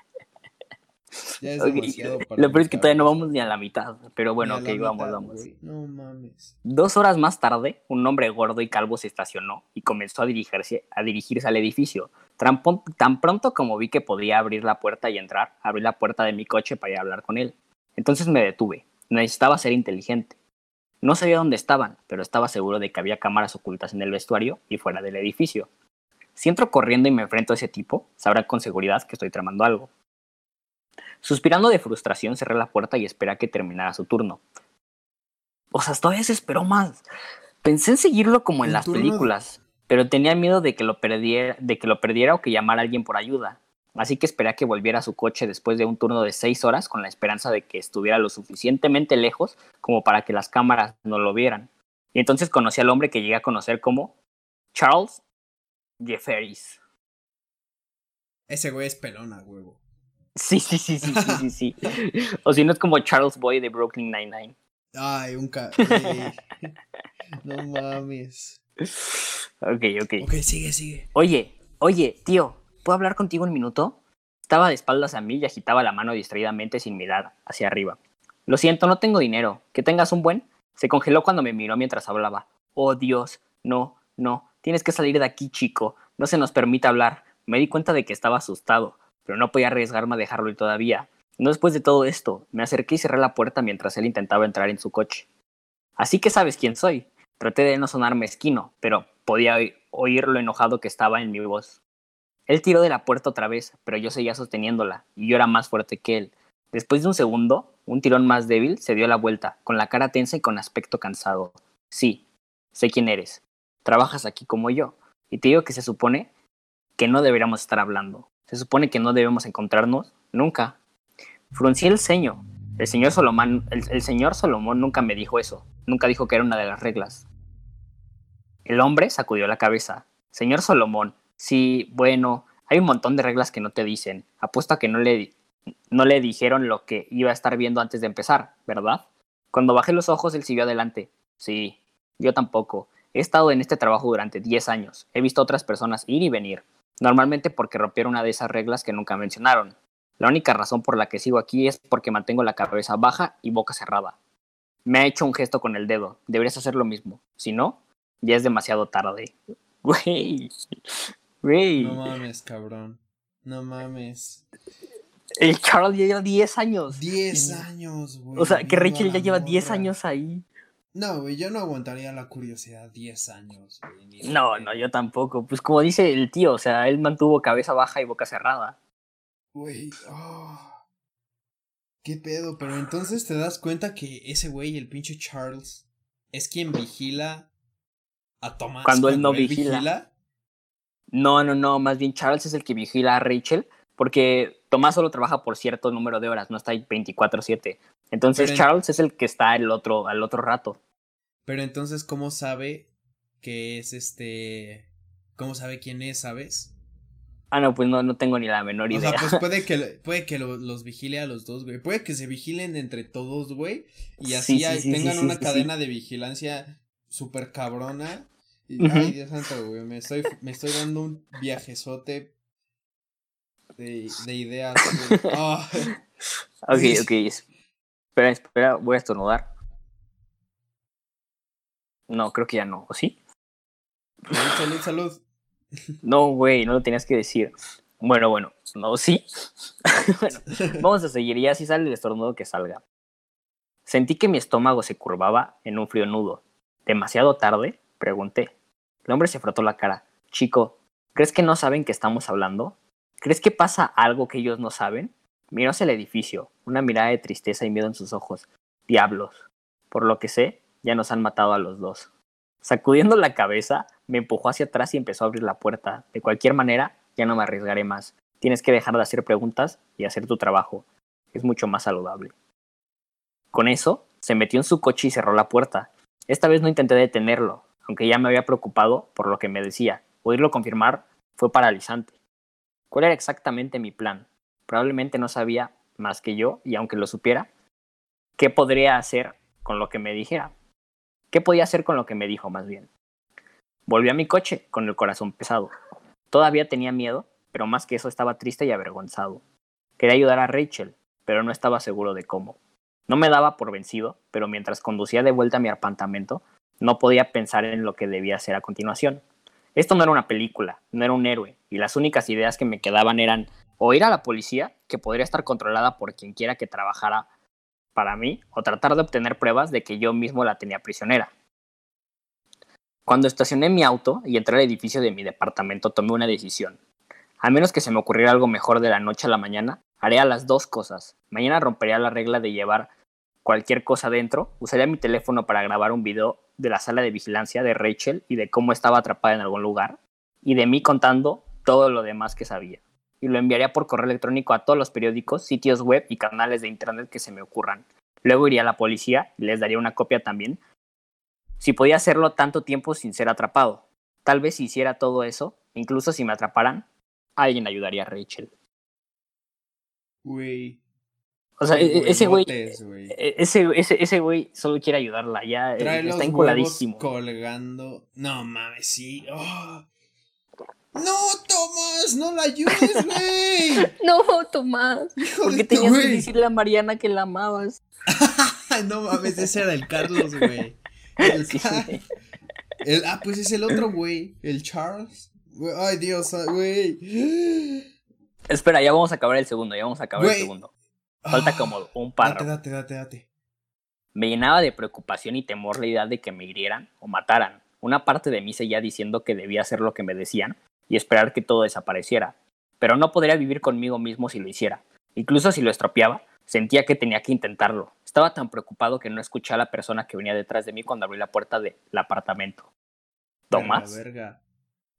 Ya es demasiado para Lo peor es que todavía no vamos ni a la mitad. Pero bueno, ok, vamos, vamos. No mames. Dos horas más tarde, un hombre gordo y calvo se estacionó y comenzó a dirigirse, a dirigirse al edificio. Tan, tan pronto como vi que podía abrir la puerta y entrar, abrí la puerta de mi coche para ir a hablar con él. Entonces me detuve. Necesitaba ser inteligente. No sabía dónde estaban, pero estaba seguro de que había cámaras ocultas en el vestuario y fuera del edificio. Si entro corriendo y me enfrento a ese tipo, sabrá con seguridad que estoy tramando algo. Suspirando de frustración, cerré la puerta y esperé a que terminara su turno. O sea, todavía se esperó más. Pensé en seguirlo como en las películas, pero tenía miedo de que, lo perdiera, de que lo perdiera o que llamara a alguien por ayuda. Así que esperé a que volviera a su coche después de un turno de seis horas con la esperanza de que estuviera lo suficientemente lejos como para que las cámaras no lo vieran. Y entonces conocí al hombre que llegué a conocer como Charles Jefferies. Ese güey es pelona, huevo. Sí, sí, sí, sí, sí, sí, sí. o si no es como Charles Boy de Brooklyn Nine-Nine. Ay, un ca... no mames. Ok, ok. Ok, sigue, sigue. Oye, oye, tío, ¿puedo hablar contigo un minuto? Estaba de espaldas a mí y agitaba la mano distraídamente sin mirar hacia arriba. Lo siento, no tengo dinero. Que tengas un buen. Se congeló cuando me miró mientras hablaba. Oh, Dios. No, no. Tienes que salir de aquí, chico. No se nos permite hablar. Me di cuenta de que estaba asustado pero no podía arriesgarme a dejarlo ir todavía. No después de todo esto, me acerqué y cerré la puerta mientras él intentaba entrar en su coche. Así que sabes quién soy. Traté de no sonar mezquino, pero podía oír lo enojado que estaba en mi voz. Él tiró de la puerta otra vez, pero yo seguía sosteniéndola, y yo era más fuerte que él. Después de un segundo, un tirón más débil se dio la vuelta, con la cara tensa y con aspecto cansado. Sí, sé quién eres. Trabajas aquí como yo, y te digo que se supone que no deberíamos estar hablando. Se supone que no debemos encontrarnos nunca. Fruncí el ceño. El señor el, señor Solomón nunca me dijo eso. Nunca dijo que era una de las reglas. El hombre sacudió la cabeza. Señor Solomón, sí, bueno, hay un montón de reglas que no te dicen. Apuesto a que no le, no le dijeron lo que iba a estar viendo antes de empezar, ¿verdad? Cuando bajé los ojos, él siguió adelante. Sí, yo tampoco. He estado en este trabajo durante 10 años. He visto otras personas ir y venir normalmente porque rompieron una de esas reglas que nunca mencionaron. La única razón por la que sigo aquí es porque mantengo la cabeza baja y boca cerrada. Me ha hecho un gesto con el dedo. Deberías hacer lo mismo. Si no, ya es demasiado tarde. Güey. Güey. No mames, cabrón. No mames. El Charles ya lleva 10 años. 10 años, güey. O sea, que Rachel ya lleva 10 años ahí. No, güey, yo no aguantaría la curiosidad 10 años, güey. No, no, yo tampoco. Pues como dice el tío, o sea, él mantuvo cabeza baja y boca cerrada. Güey, oh. ¿Qué pedo? Pero entonces te das cuenta que ese güey, el pinche Charles, es quien vigila a Tomás. Cuando, él no vigila. No, no, no, más bien Charles es el que vigila a Rachel, porque Tomás solo trabaja por cierto número de horas, no está ahí 24/7. Entonces Charles es el que está el otro, al otro rato. Pero entonces, ¿cómo sabe que es este... ¿Cómo sabe quién es, sabes? Ah, no, pues no, no tengo ni la menor idea. O sea, pues puede que, puede que los vigile a los dos, güey. Puede que se vigilen entre todos, güey. Y así tengan una cadena de vigilancia súper cabrona. Y, Ay, Dios santo, güey. Me estoy, me estoy dando un viajezote de, de ideas. Oh. Ok, ok. Espera, espera, voy a estornudar. No, creo que ya no, ¿o sí? Salud, salud, No, güey, no lo tenías que decir. Bueno, bueno, no, sí. bueno, vamos a seguir. Ya si sale el estornudo, que salga. Sentí que mi estómago se curvaba en un frío nudo. ¿Demasiado tarde? Pregunté. El hombre se frotó la cara. Chico, ¿crees que no saben que estamos hablando? ¿Crees que pasa algo que ellos no saben? Miró hacia el edificio, una mirada de tristeza y miedo en sus ojos. Diablos. Por lo que sé, ya nos han matado a los dos. Sacudiendo la cabeza, me empujó hacia atrás y empezó a abrir la puerta. De cualquier manera, ya no me arriesgaré más. Tienes que dejar de hacer preguntas y hacer tu trabajo. Es mucho más saludable. Con eso, se metió en su coche y cerró la puerta. Esta vez no intenté detenerlo, aunque ya me había preocupado por lo que me decía. Oírlo confirmar fue paralizante. ¿Cuál era exactamente mi plan? Probablemente no sabía más que yo, y aunque lo supiera, ¿qué podría hacer con lo que me dijera? ¿Qué podía hacer con lo que me dijo más bien? Volví a mi coche con el corazón pesado. Todavía tenía miedo, pero más que eso estaba triste y avergonzado. Quería ayudar a Rachel, pero no estaba seguro de cómo. No me daba por vencido, pero mientras conducía de vuelta a mi apartamento, no podía pensar en lo que debía hacer a continuación. Esto no era una película, no era un héroe, y las únicas ideas que me quedaban eran o ir a la policía, que podría estar controlada por quien quiera que trabajara para mí, o tratar de obtener pruebas de que yo mismo la tenía prisionera. Cuando estacioné mi auto y entré al edificio de mi departamento, tomé una decisión. A menos que se me ocurriera algo mejor de la noche a la mañana, haría las dos cosas. Mañana rompería la regla de llevar cualquier cosa dentro, usaría mi teléfono para grabar un video de la sala de vigilancia de Rachel y de cómo estaba atrapada en algún lugar, y de mí contando todo lo demás que sabía. Y lo enviaría por correo electrónico a todos los periódicos, sitios web y canales de internet que se me ocurran. Luego iría a la policía y les daría una copia también si podía hacerlo tanto tiempo sin ser atrapado. Tal vez si hiciera todo eso, incluso si me atraparan, alguien ayudaría a Rachel. Güey. O sea, e-, ese güey, e-, ese, ese, ese güey solo quiere ayudarla, ya Trae está encoladísimo. colgando. No mames, sí. Oh. No, Tomás, no la ayudes, güey. no, Tomás. porque tenías que decirle a Mariana que la amabas. no mames, ese era el Carlos, güey. El, ah, pues es el otro güey, el Charles. Ay, Dios, güey. Espera, ya vamos a acabar el segundo, ya vamos a acabar el segundo. Falta ah, como un par. Date, date, date, Me llenaba de preocupación y temor la idea de que me hirieran o mataran. Una parte de mí seguía diciendo que debía hacer lo que me decían y esperar que todo desapareciera. Pero no podría vivir conmigo mismo si lo hiciera. Incluso si lo estropeaba, sentía que tenía que intentarlo. Estaba tan preocupado que no escuché a la persona que venía detrás de mí cuando abrí la puerta del apartamento. ¿Tomás?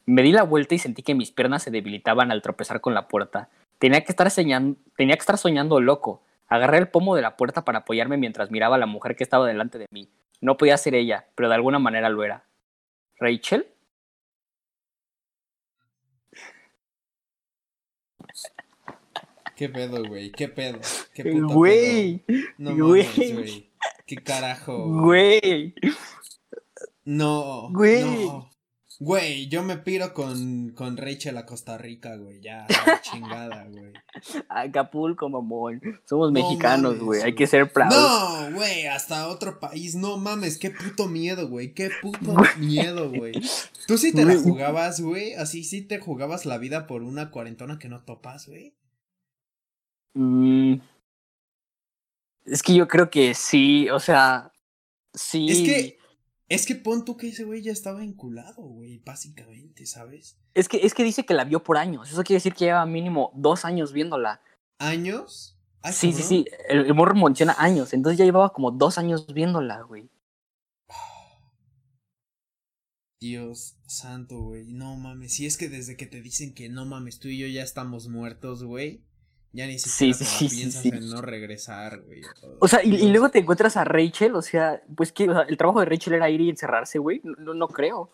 Me di la vuelta y sentí que mis piernas se debilitaban al tropezar con la puerta. Tenía que estar, tenía que estar soñando loco. Agarré el pomo de la puerta para apoyarme mientras miraba a la mujer que estaba delante de mí. No podía ser ella, pero de alguna manera lo era. ¿Rachel? ¿Qué pedo, güey? ¿Qué pedo? ¿Qué puto güey. No güey. güey. ¿Qué carajo? Güey. No. Güey. No. Güey, yo me piro con, con Rachel a Costa Rica, güey. Ya, chingada, güey. Acapulco, mamón. Somos mexicanos, güey. Hay que ser proud. No, güey, hasta otro país. No mames, qué puto miedo, güey. Qué puto miedo, güey. Tú sí te la jugabas, güey. Así sí te jugabas la vida por una cuarentona que no topas, güey. Mm. Es que yo creo que sí, o sea, sí. Es que, es que pon tú que ese güey ya estaba enculado, güey, básicamente, ¿sabes? Es que, es que dice que la vio por años. Eso quiere decir que lleva mínimo dos años viéndola. ¿Años? sí, sí, sí. El, el morro menciona años. Entonces ya llevaba como dos años viéndola, güey. Dios santo, güey. No mames. Si es que desde que te dicen que no mames, tú y yo ya estamos muertos, güey. Ya ni siquiera sí, piensas en no regresar, güey. O sea, y, luego te encuentras a Rachel, o sea, pues que el trabajo de Rachel era ir y encerrarse, güey. No, no creo.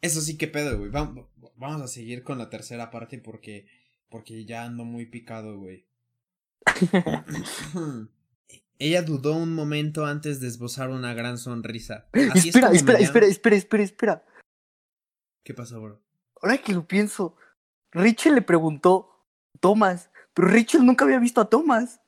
Eso sí, qué pedo, güey. Vamos, vamos a seguir con la tercera parte porque, porque ya ando muy picado, güey. Ella dudó un momento antes de esbozar una gran sonrisa. espera, espera, espera, espera, espera, espera. ¿Qué pasó, bro? Ahora que lo pienso, Rachel le preguntó, Thomas, pero Rachel nunca había visto a Thomas.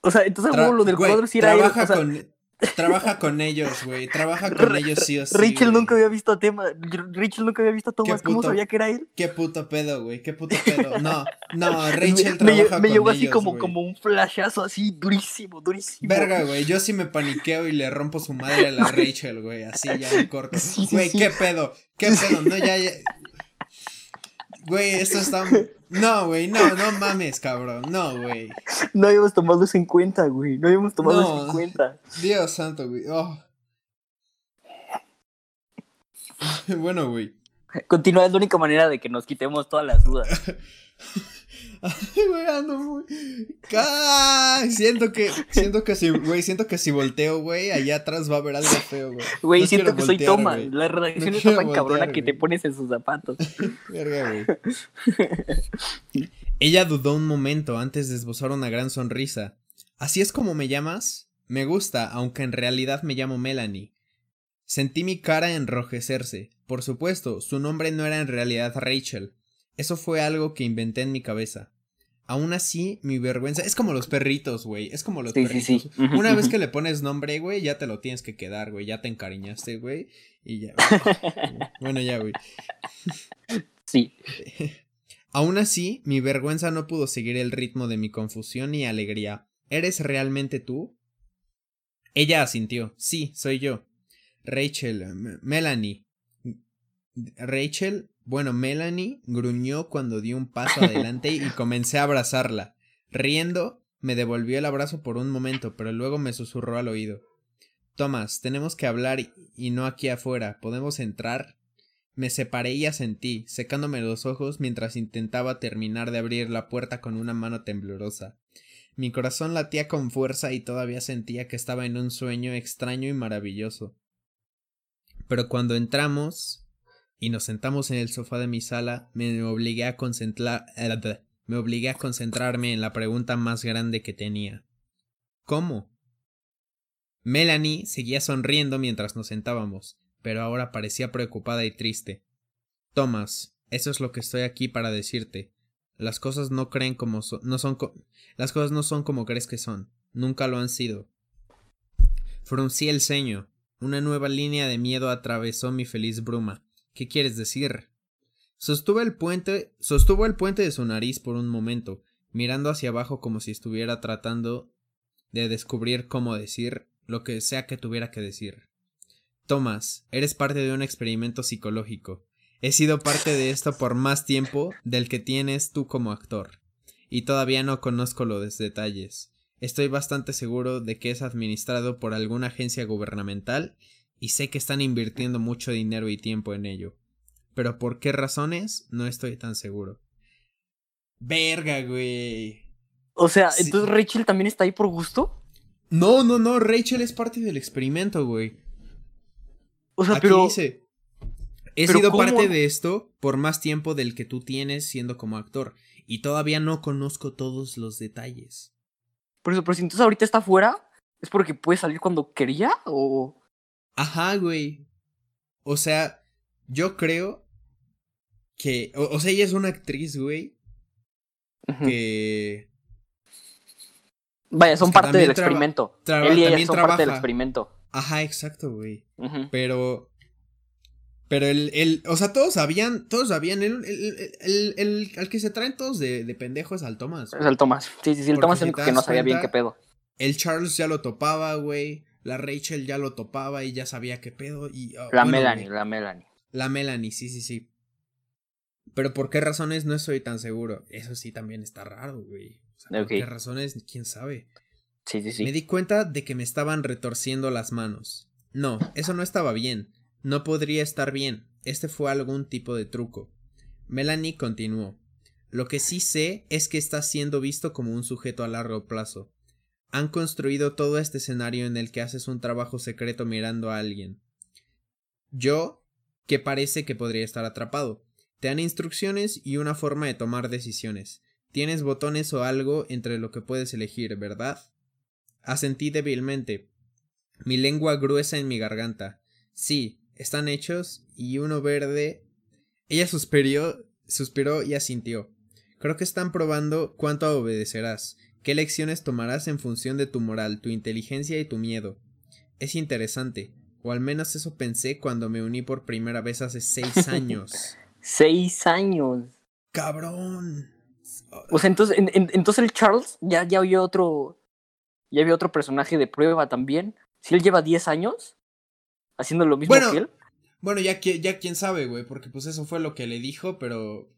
O sea, entonces lo del cuadro sí era trabaja con Trabaja con ellos, güey. Trabaja con ellos sí o sí. Rachel nunca había visto a Tema. Rachel nunca había visto a Thomas. ¿Cómo sabía que era él? Qué puto pedo, güey. Qué puto pedo. No, no, Rachel trabaja me, con Me llegó así como, como un flashazo así durísimo, durísimo. Verga, güey. Yo sí me paniqueo y le rompo su madre a la Rachel, güey. Así ya en corto. Güey, qué pedo. Qué pedo. No, ya, ya. Güey, esto está. No, güey, no, no mames, cabrón. No, güey. No habíamos tomado eso en cuenta, güey. No habíamos tomado eso en cuenta. Dios santo, güey. Oh. bueno, güey. Continúa, es la única manera de que nos quitemos todas las dudas. Ay, güey, ando muy. Siento que, siento que si, güey, siento que si volteo, güey, allá atrás va a haber algo feo, güey. Güey, siento que soy Toma. La redacción está tan cabrona que te pones en sus zapatos. Verga, güey. Ella dudó un momento antes de esbozar una gran sonrisa. ¿Así es como me llamas? Me gusta, aunque en realidad me llamo Melanie. Sentí mi cara enrojecerse. Por supuesto, su nombre no era en realidad Rachel. Eso fue algo que inventé en mi cabeza. Aún así, mi vergüenza. Es como los perritos, güey. Es como los perritos. Una vez que le pones nombre, güey, ya te lo tienes que quedar, güey. Ya te encariñaste, güey. Y ya. bueno, ya, güey. Sí. Aún así, mi vergüenza no pudo seguir el ritmo de mi confusión y alegría. ¿Eres realmente tú? Ella asintió. Sí, soy yo. Rachel, Melanie. Rachel, bueno, Melanie gruñó cuando di un paso adelante y comencé a abrazarla. Riendo, me devolvió el abrazo por un momento, pero luego me susurró al oído. Tomás, tenemos que hablar y no aquí afuera. ¿Podemos entrar? Me separé y asentí, secándome los ojos mientras intentaba terminar de abrir la puerta con una mano temblorosa. Mi corazón latía con fuerza y todavía sentía que estaba en un sueño extraño y maravilloso. Pero cuando entramos y nos sentamos en el sofá de mi sala, me obligué a concentrar me obligué a concentrarme en la pregunta más grande que tenía. ¿Cómo? Melanie seguía sonriendo mientras nos sentábamos, pero ahora parecía preocupada y triste. Thomas, eso es lo que estoy aquí para decirte. Las cosas no creen como no son las cosas no son como crees que son. Nunca lo han sido. Fruncí el ceño. Una nueva línea de miedo atravesó mi feliz bruma. ¿Qué quieres decir? Sostuvo el puente, sostuvo el puente de su nariz por un momento, mirando hacia abajo como si estuviera tratando de descubrir cómo decir lo que sea que tuviera que decir. Thomas, eres parte de un experimento psicológico. He sido parte de esto por más tiempo del que tienes tú como actor, y todavía no conozco los detalles. Estoy bastante seguro de que es administrado por alguna agencia gubernamental y sé que están invirtiendo mucho dinero y tiempo en ello. Pero por qué razones no estoy tan seguro. Verga, güey. O sea, entonces Rachel también está ahí por gusto? No, no, no, Rachel es parte del experimento, güey. O sea, pero dice, He sido parte de esto por más tiempo del que tú tienes siendo como actor y todavía no conozco todos los detalles. Por eso, pero si entonces ahorita está fuera, ¿es porque puede salir cuando quería o...? Ajá, güey. O sea, yo creo que... O, sea, ella es una actriz, güey. Que... Vaya, son parte del experimento. Él y ella son parte del experimento. Ajá, exacto, güey. Pero pero el, el, o sea, todos sabían, todos sabían, el, el, el, al que se traen todos de, de pendejo es al Thomas. Es al Thomas, sí, sí, sí, el Thomas es el que no sabía bien qué pedo. El Charles ya lo topaba, güey, la Rachel ya lo topaba y ya sabía qué pedo y... Ah, la Melanie, la Melanie. La Melanie, sí, sí, sí. Pero por qué razones no estoy tan seguro. Eso sí también está raro, güey. O sea, ¿Por qué razones? ¿Quién sabe? Sí, sí, sí. Me di cuenta de que me estaban retorciendo las manos. No, eso no estaba bien. No podría estar bien. Este fue algún tipo de truco. Melanie continuó. Lo que sí sé es que está siendo visto como un sujeto a largo plazo. Han construido todo este escenario en el que haces un trabajo secreto mirando a alguien. Yo, que parece que podría estar atrapado. Te dan instrucciones y una forma de tomar decisiones. Tienes botones o algo entre lo que puedes elegir, ¿verdad? Asentí débilmente. Mi lengua gruesa en mi garganta. Sí, están hechos y uno verde. Ella suspiró, suspiró y asintió. Creo que están probando cuánto obedecerás, qué lecciones tomarás en función de tu moral, tu inteligencia y tu miedo. Es interesante, o al menos eso pensé cuando me uní por primera vez hace seis años. seis años. Cabrón. O sea, entonces, entonces el Charles ya, ya había otro. Ya había otro personaje de prueba también. Si él lleva diez años, haciendo lo mismo que él. Bueno, ya, ya quién sabe, güey, porque pues eso fue lo que le dijo, pero...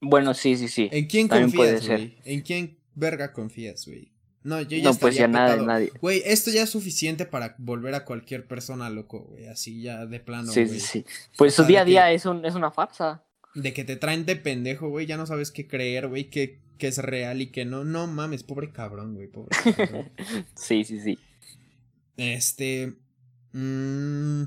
Bueno, sí, sí, sí. ¿En quién confías, güey? ¿En quién verga confías, güey? No, yo ya No, pues ya nada, nadie. Güey, esto ya es suficiente para volver a cualquier persona loco, güey, así ya de plano, Sí, sí, sí. Pues su día a día es, un, es una farsa. De que te traen de pendejo, güey, ya no sabes qué creer, güey, qué, es real y qué no. No mames, pobre cabrón, güey, pobre cabrón. sí, sí, sí. Este... Mmm...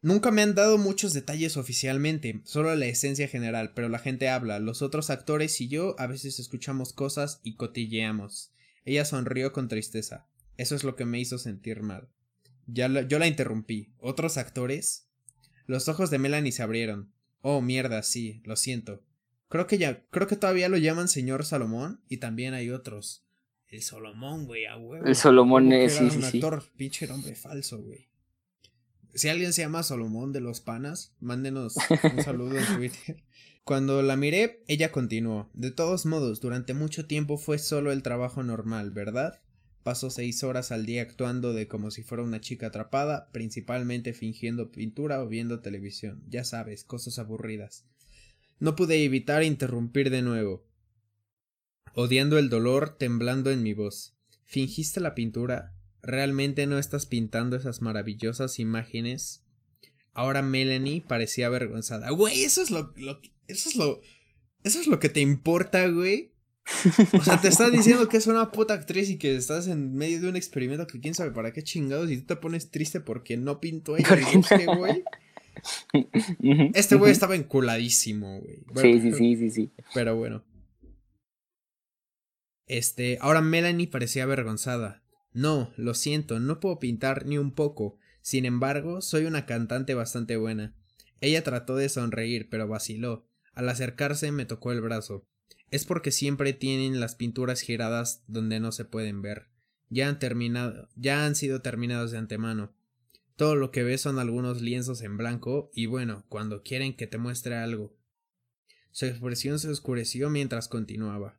Nunca me han dado muchos detalles oficialmente, solo la esencia general, pero la gente habla, los otros actores y yo a veces escuchamos cosas y cotilleamos. Ella sonrió con tristeza. Eso es lo que me hizo sentir mal. Ya yo la interrumpí. ¿Otros actores? Los ojos de Melanie se abrieron. Oh, mierda, sí, lo siento. Creo que ya, creo que todavía lo llaman señor Salomón y también hay otros. El Solomón, güey, a huevo. El Solomón es, sí, un actor, pinche nombre falso, güey. Si alguien se llama Solomón de los Panas, mándenos un saludo en Twitter. Cuando la miré, ella continuó. De todos modos, durante mucho tiempo fue solo el trabajo normal, ¿verdad? Paso seis horas al día actuando de como si fuera una chica atrapada, principalmente fingiendo pintura o viendo televisión. Ya sabes, cosas aburridas. No pude evitar interrumpir de nuevo, odiando el dolor temblando en mi voz. ¿Fingiste la pintura? ¿Realmente no estás pintando esas maravillosas imágenes? Ahora Melanie parecía avergonzada. Güey, eso es lo, lo, eso es lo, eso es lo que te importa, güey. O sea, te está diciendo que es una puta actriz y que estás en medio de un experimento que quién sabe para qué chingados y tú te pones triste porque no pintó ella güey. Este güey estaba enculadísimo, güey. sí, sí, sí, sí, sí. Pero bueno. Este, ahora Melanie parecía avergonzada. No, lo siento, no puedo pintar ni un poco. Sin embargo, soy una cantante bastante buena. Ella trató de sonreír, pero vaciló. Al acercarse me tocó el brazo. Es porque siempre tienen las pinturas giradas donde no se pueden ver. Ya han terminado, ya han sido terminados de antemano. Todo lo que ves son algunos lienzos en blanco y bueno, cuando quieren que te muestre algo. Su expresión se oscureció mientras continuaba.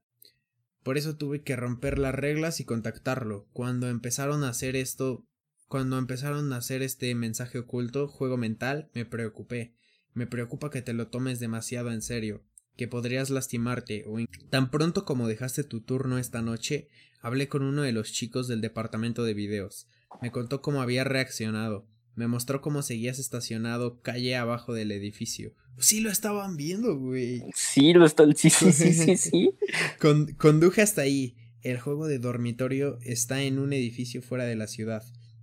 Por eso tuve que romper las reglas y contactarlo. Cuando empezaron a hacer esto, cuando empezaron a hacer este mensaje oculto, juego mental, me preocupé. Me preocupa que te lo tomes demasiado en serio, que podrías lastimarte o tan pronto como dejaste tu turno esta noche, hablé con uno de los chicos del departamento de videos. Me contó cómo había reaccionado. Me mostró cómo seguías estacionado calle abajo del edificio. Sí lo estaban viendo, güey. Sí, lo están. Sí, sí, sí, sí. conduje hasta ahí. El juego de dormitorio está en un edificio fuera de la ciudad.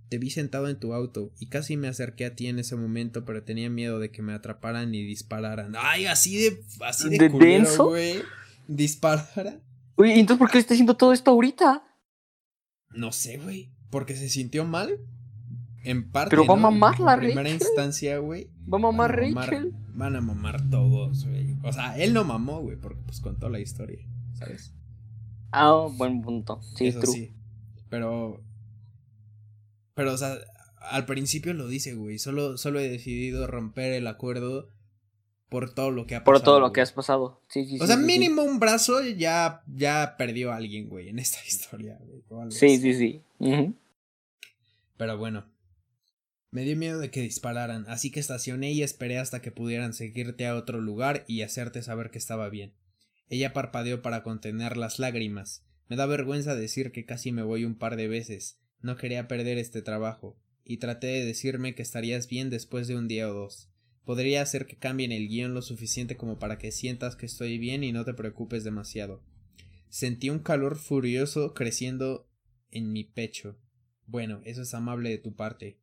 Te vi sentado en tu auto y casi me acerqué a ti en ese momento, pero tenía miedo de que me atraparan y dispararan. Ay, así de así de, denso, güey. Disparara. Oye, entonces por qué está haciendo todo esto ahorita? No sé, güey porque se sintió mal. En parte. Pero va a mamar la En primera instancia, güey. Va a mamar Rachel. van a mamar todos, güey. O sea, él no mamó, güey, porque pues contó la historia, ¿sabes? Ah, buen punto. Sí, Eso sí. Pero. Pero, o sea, al principio lo dice, güey. Solo, solo he decidido romper el acuerdo por todo lo que ha pasado. Por todo lo que has pasado. Sí, sí, o sea, mínimo un brazo ya, ya perdió a alguien, güey, en esta historia, güey. Sí, sí, sí. Pero bueno. Me dio miedo de que dispararan, así que estacioné y esperé hasta que pudieran seguirte a otro lugar y hacerte saber que estaba bien. Ella parpadeó para contener las lágrimas. Me da vergüenza decir que casi me voy un par de veces. No quería perder este trabajo, y traté de decirme que estarías bien después de un día o dos. Podría hacer que cambien el guion lo suficiente como para que sientas que estoy bien y no te preocupes demasiado. Sentí un calor furioso creciendo en mi pecho. Bueno, eso es amable de tu parte.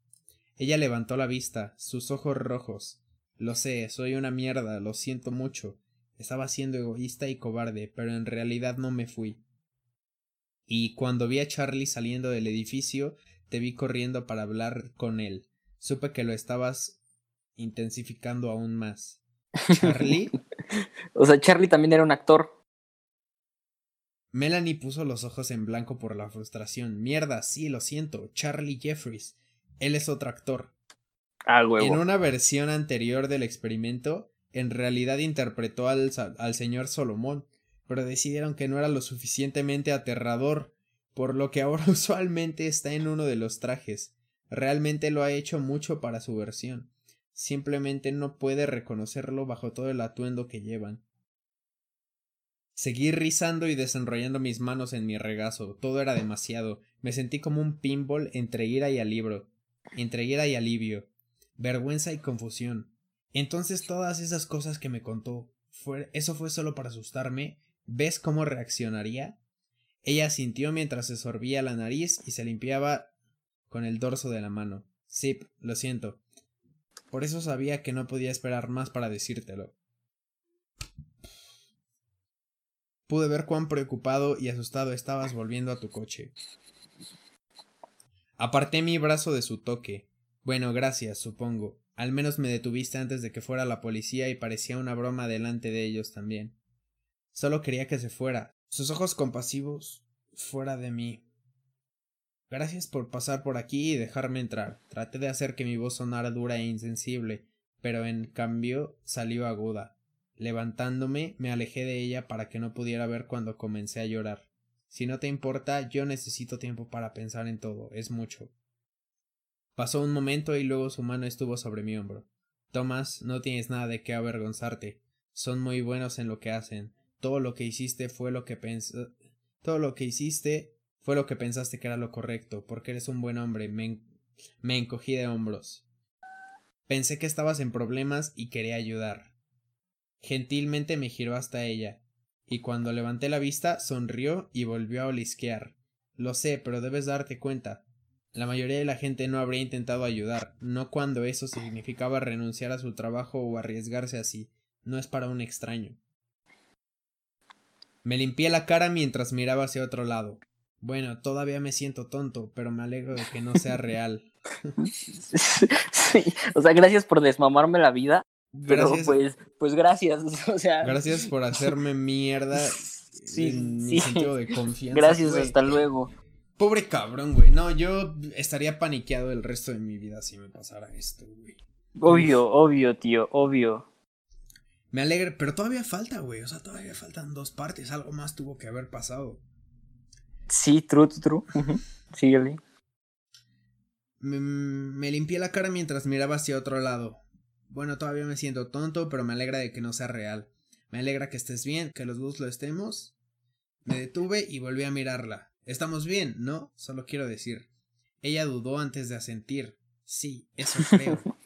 Ella levantó la vista, sus ojos rojos. Lo sé, soy una mierda, lo siento mucho. Estaba siendo egoísta y cobarde, pero en realidad no me fui. Y cuando vi a Charlie saliendo del edificio, te vi corriendo para hablar con él. Supe que lo estabas intensificando aún más. ¿Charlie? o sea, Charlie también era un actor. Melanie puso los ojos en blanco por la frustración. Mierda, sí, lo siento. Charlie Jeffries. Él es otro actor. Ah, huevo. En una versión anterior del experimento, en realidad interpretó al, al señor Solomón, pero decidieron que no era lo suficientemente aterrador, por lo que ahora usualmente está en uno de los trajes. Realmente lo ha hecho mucho para su versión. Simplemente no puede reconocerlo bajo todo el atuendo que llevan. Seguí rizando y desenrollando mis manos en mi regazo. Todo era demasiado. Me sentí como un pinball entre ira y alivio. Entre ira y alivio. Vergüenza y confusión. Entonces todas esas cosas que me contó, fue, ¿eso fue solo para asustarme? ¿Ves cómo reaccionaría? Ella sintió mientras se sorbía la nariz y se limpiaba con el dorso de la mano. Sí, lo siento. Por eso sabía que no podía esperar más para decírtelo. Pude ver cuán preocupado y asustado estabas volviendo a tu coche. Aparté mi brazo de su toque. Bueno, gracias, supongo. Al menos me detuviste antes de que fuera la policía y parecía una broma delante de ellos también. Solo quería que se fuera, sus ojos compasivos fuera de mí. Gracias por pasar por aquí y dejarme entrar. Traté de hacer que mi voz sonara dura e insensible, pero en cambio salió aguda. Levantándome, me alejé de ella para que no pudiera ver cuando comencé a llorar. Si no te importa, yo necesito tiempo para pensar en todo, es mucho. Pasó un momento y luego su mano estuvo sobre mi hombro. Tomás, no tienes nada de qué avergonzarte. Son muy buenos en lo que hacen. Todo lo que hiciste fue lo que. Todo lo que hiciste fue lo que pensaste que era lo correcto, porque eres un buen hombre. Me, me encogí de hombros. Pensé que estabas en problemas y quería ayudar. Gentilmente me giró hasta ella, y cuando levanté la vista sonrió y volvió a olisquear. Lo sé, pero debes darte cuenta. La mayoría de la gente no habría intentado ayudar, no cuando eso significaba renunciar a su trabajo o arriesgarse así. No es para un extraño. Me limpié la cara mientras miraba hacia otro lado. Bueno, todavía me siento tonto, pero me alegro de que no sea real. sí, o sea, gracias por desmamarme la vida. Pero pues, pues gracias, o sea. Gracias por hacerme mierda sí, en mi sentido de confianza. Gracias, hasta luego. Pobre cabrón, güey. No, yo estaría paniqueado el resto de mi vida si me pasara esto, güey. Obvio, obvio, tío, obvio. Me alegra, pero todavía falta, güey. O sea, todavía faltan dos partes. Algo más tuvo que haber pasado. Sí, true, true. Síguele. Me, me limpié la cara mientras miraba hacia otro lado. Bueno, todavía me siento tonto, pero me alegra de que no sea real. Me alegra que estés bien, que los dos lo estemos. Me detuve y volví a mirarla. Estamos bien, ¿no? Solo quiero decir. Ella dudó antes de asentir. Sí, eso creo.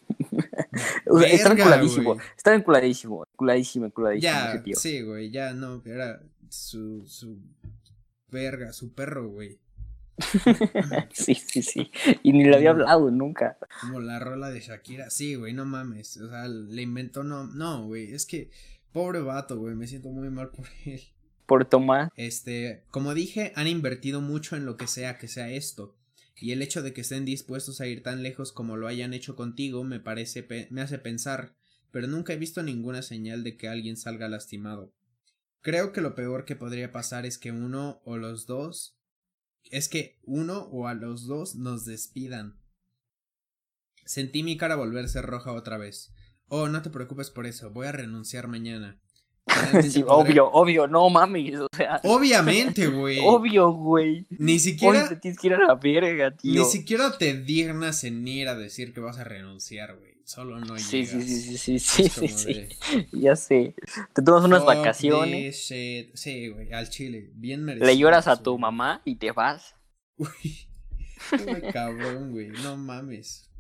está enculadísimo. Está enculadísimo. Enculadísimo, enculadísimo. Ya, sí, güey. Ya no. Era su, su verga, su perro, güey. sí, sí, sí. Y ni le había hablado nunca. Como la rola de Shakira. Sí, güey, no mames. O sea, le inventó, no. No, güey. Es que, pobre vato, güey. Me siento muy mal por él por tomar. Este, como dije, han invertido mucho en lo que sea que sea esto. Y el hecho de que estén dispuestos a ir tan lejos como lo hayan hecho contigo me parece me hace pensar, pero nunca he visto ninguna señal de que alguien salga lastimado. Creo que lo peor que podría pasar es que uno o los dos es que uno o a los dos nos despidan. Sentí mi cara volverse roja otra vez. Oh, no te preocupes por eso, voy a renunciar mañana. obvio, obvio, no mames, o sea. Obviamente, güey. Obvio, güey. Ni siquiera. te tienes que ir a la verga, tío. Ni siquiera te dignas en ir a decir que vas a renunciar, güey. Solo no sí, Sí, sí, sí, sí, sí, sí, Ya sé. Te tomas unas vacaciones. Sí, güey, al chile. Bien merecido. Le lloras a tu mamá y te vas. Uy. cabrón, güey. No mames.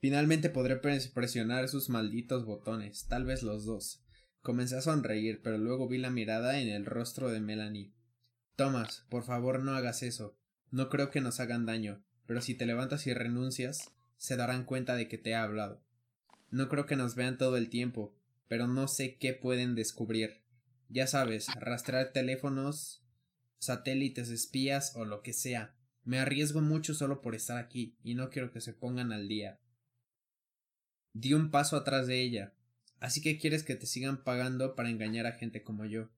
Finalmente podré presionar sus malditos botones. Tal vez los dos. Comencé a sonreír, pero luego vi la mirada en el rostro de Melanie. Thomas, por favor no hagas eso. No creo que nos hagan daño, pero si te levantas y renuncias, se darán cuenta de que te he hablado. No creo que nos vean todo el tiempo, pero no sé qué pueden descubrir. Ya sabes, rastrear teléfonos, satélites espías o lo que sea. Me arriesgo mucho solo por estar aquí, y no quiero que se pongan al día. Di un paso atrás de ella, Así que quieres que te sigan pagando para engañar a gente como yo.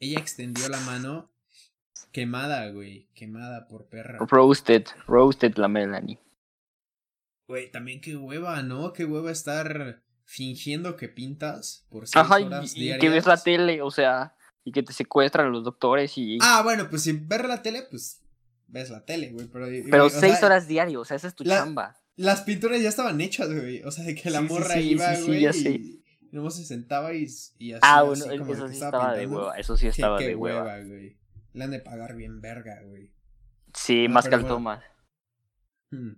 Ella extendió la mano quemada, güey. Quemada por perra. Roasted, roasted la Melanie. Güey, también qué hueva, ¿no? Qué hueva estar fingiendo que pintas por seis Ajá, horas y, y que ves la tele, o sea, y que te secuestran los doctores y... Ah, bueno, pues si ver la tele, pues ves la tele, güey, pero... Pero seis horas diario, o sea, esa es tu chamba. Las pinturas ya estaban hechas, güey, o sea, de que la morra iba, güey, y luego se sentaba y, y así. Ah, bueno, eso sí estaba, de hueva. Eso sí estaba de hueva. güey. Le han de pagar bien verga, güey. Sí, más que al Tomás. Hmm.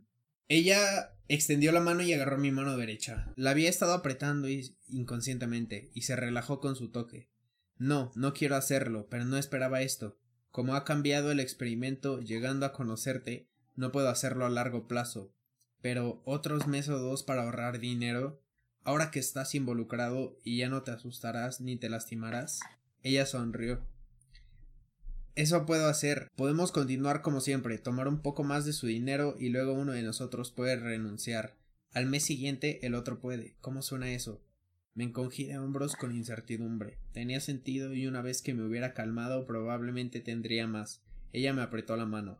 Ella extendió la mano y agarró mi mano derecha. La había estado apretando inconscientemente y se relajó con su toque. No, no quiero hacerlo, pero no esperaba esto. Como ha cambiado el experimento llegando a conocerte, no puedo hacerlo a largo plazo. Pero otros métodos para ahorrar dinero Ahora que estás involucrado y ya no te asustarás ni te lastimarás. Ella sonrió. Eso puedo hacer. Podemos continuar como siempre, tomar un poco más de su dinero y luego uno de nosotros puede renunciar. Al mes siguiente el otro puede. ¿Cómo suena eso? Me encogí de hombros con incertidumbre. Tenía sentido y una vez que me hubiera calmado probablemente tendría más. Ella me apretó la mano.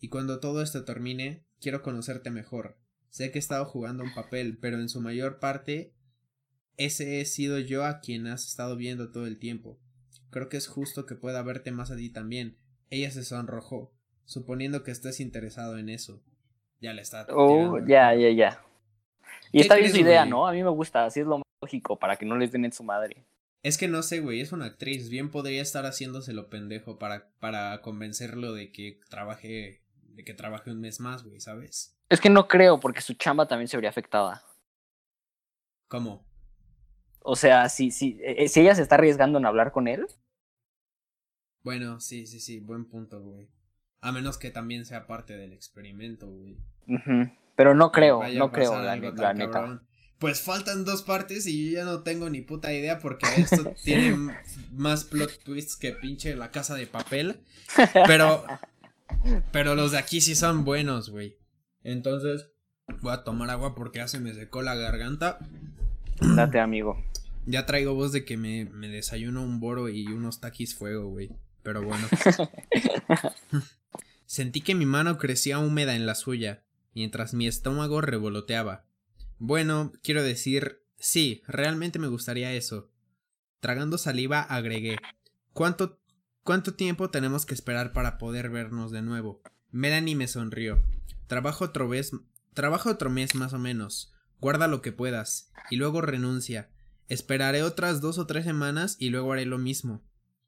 Y cuando todo esto termine, quiero conocerte mejor. Sé que he estado jugando un papel, pero en su mayor parte ese he sido yo a quien has estado viendo todo el tiempo. Creo que es justo que pueda verte más a ti también. Ella se sonrojó, suponiendo que estés interesado en eso. Ya le está. Oh, ya, ya, ya. Y está bien su idea, ¿no? A mí me gusta, así es lo más lógico, para que no les den en su madre. Es que no sé, güey, es una actriz. Bien podría estar haciéndoselo pendejo para, para convencerlo de que trabaje, de que trabaje un mes más, güey, ¿sabes? Es que no creo, porque su chamba también se vería afectada. ¿Cómo? O sea, si, si, eh, si ella se está arriesgando en hablar con él. Bueno, sí, sí, sí, buen punto, güey. A menos que también sea parte del experimento, güey. Pero no creo, no creo, la, neta. Pues faltan dos partes y yo ya no tengo ni puta idea porque esto tiene más plot twists que pinche la casa de papel. Pero, pero los de aquí sí son buenos, güey. Entonces, voy a tomar agua porque ya se me secó la garganta. Date, amigo. Ya traigo voz de que me, me desayuno un boro y unos taquis fuego, güey. Pero bueno. Sentí que mi mano crecía húmeda en la suya, mientras mi estómago revoloteaba. Bueno, quiero decir, sí, realmente me gustaría eso. Tragando saliva, agregué. ¿Cuánto, cuánto tiempo tenemos que esperar para poder vernos de nuevo? Melanie me sonrió. Trabajo otro mes, trabajo otro mes más o menos. Guarda lo que puedas. Y luego renuncia. Esperaré otras dos o tres semanas y luego haré lo mismo.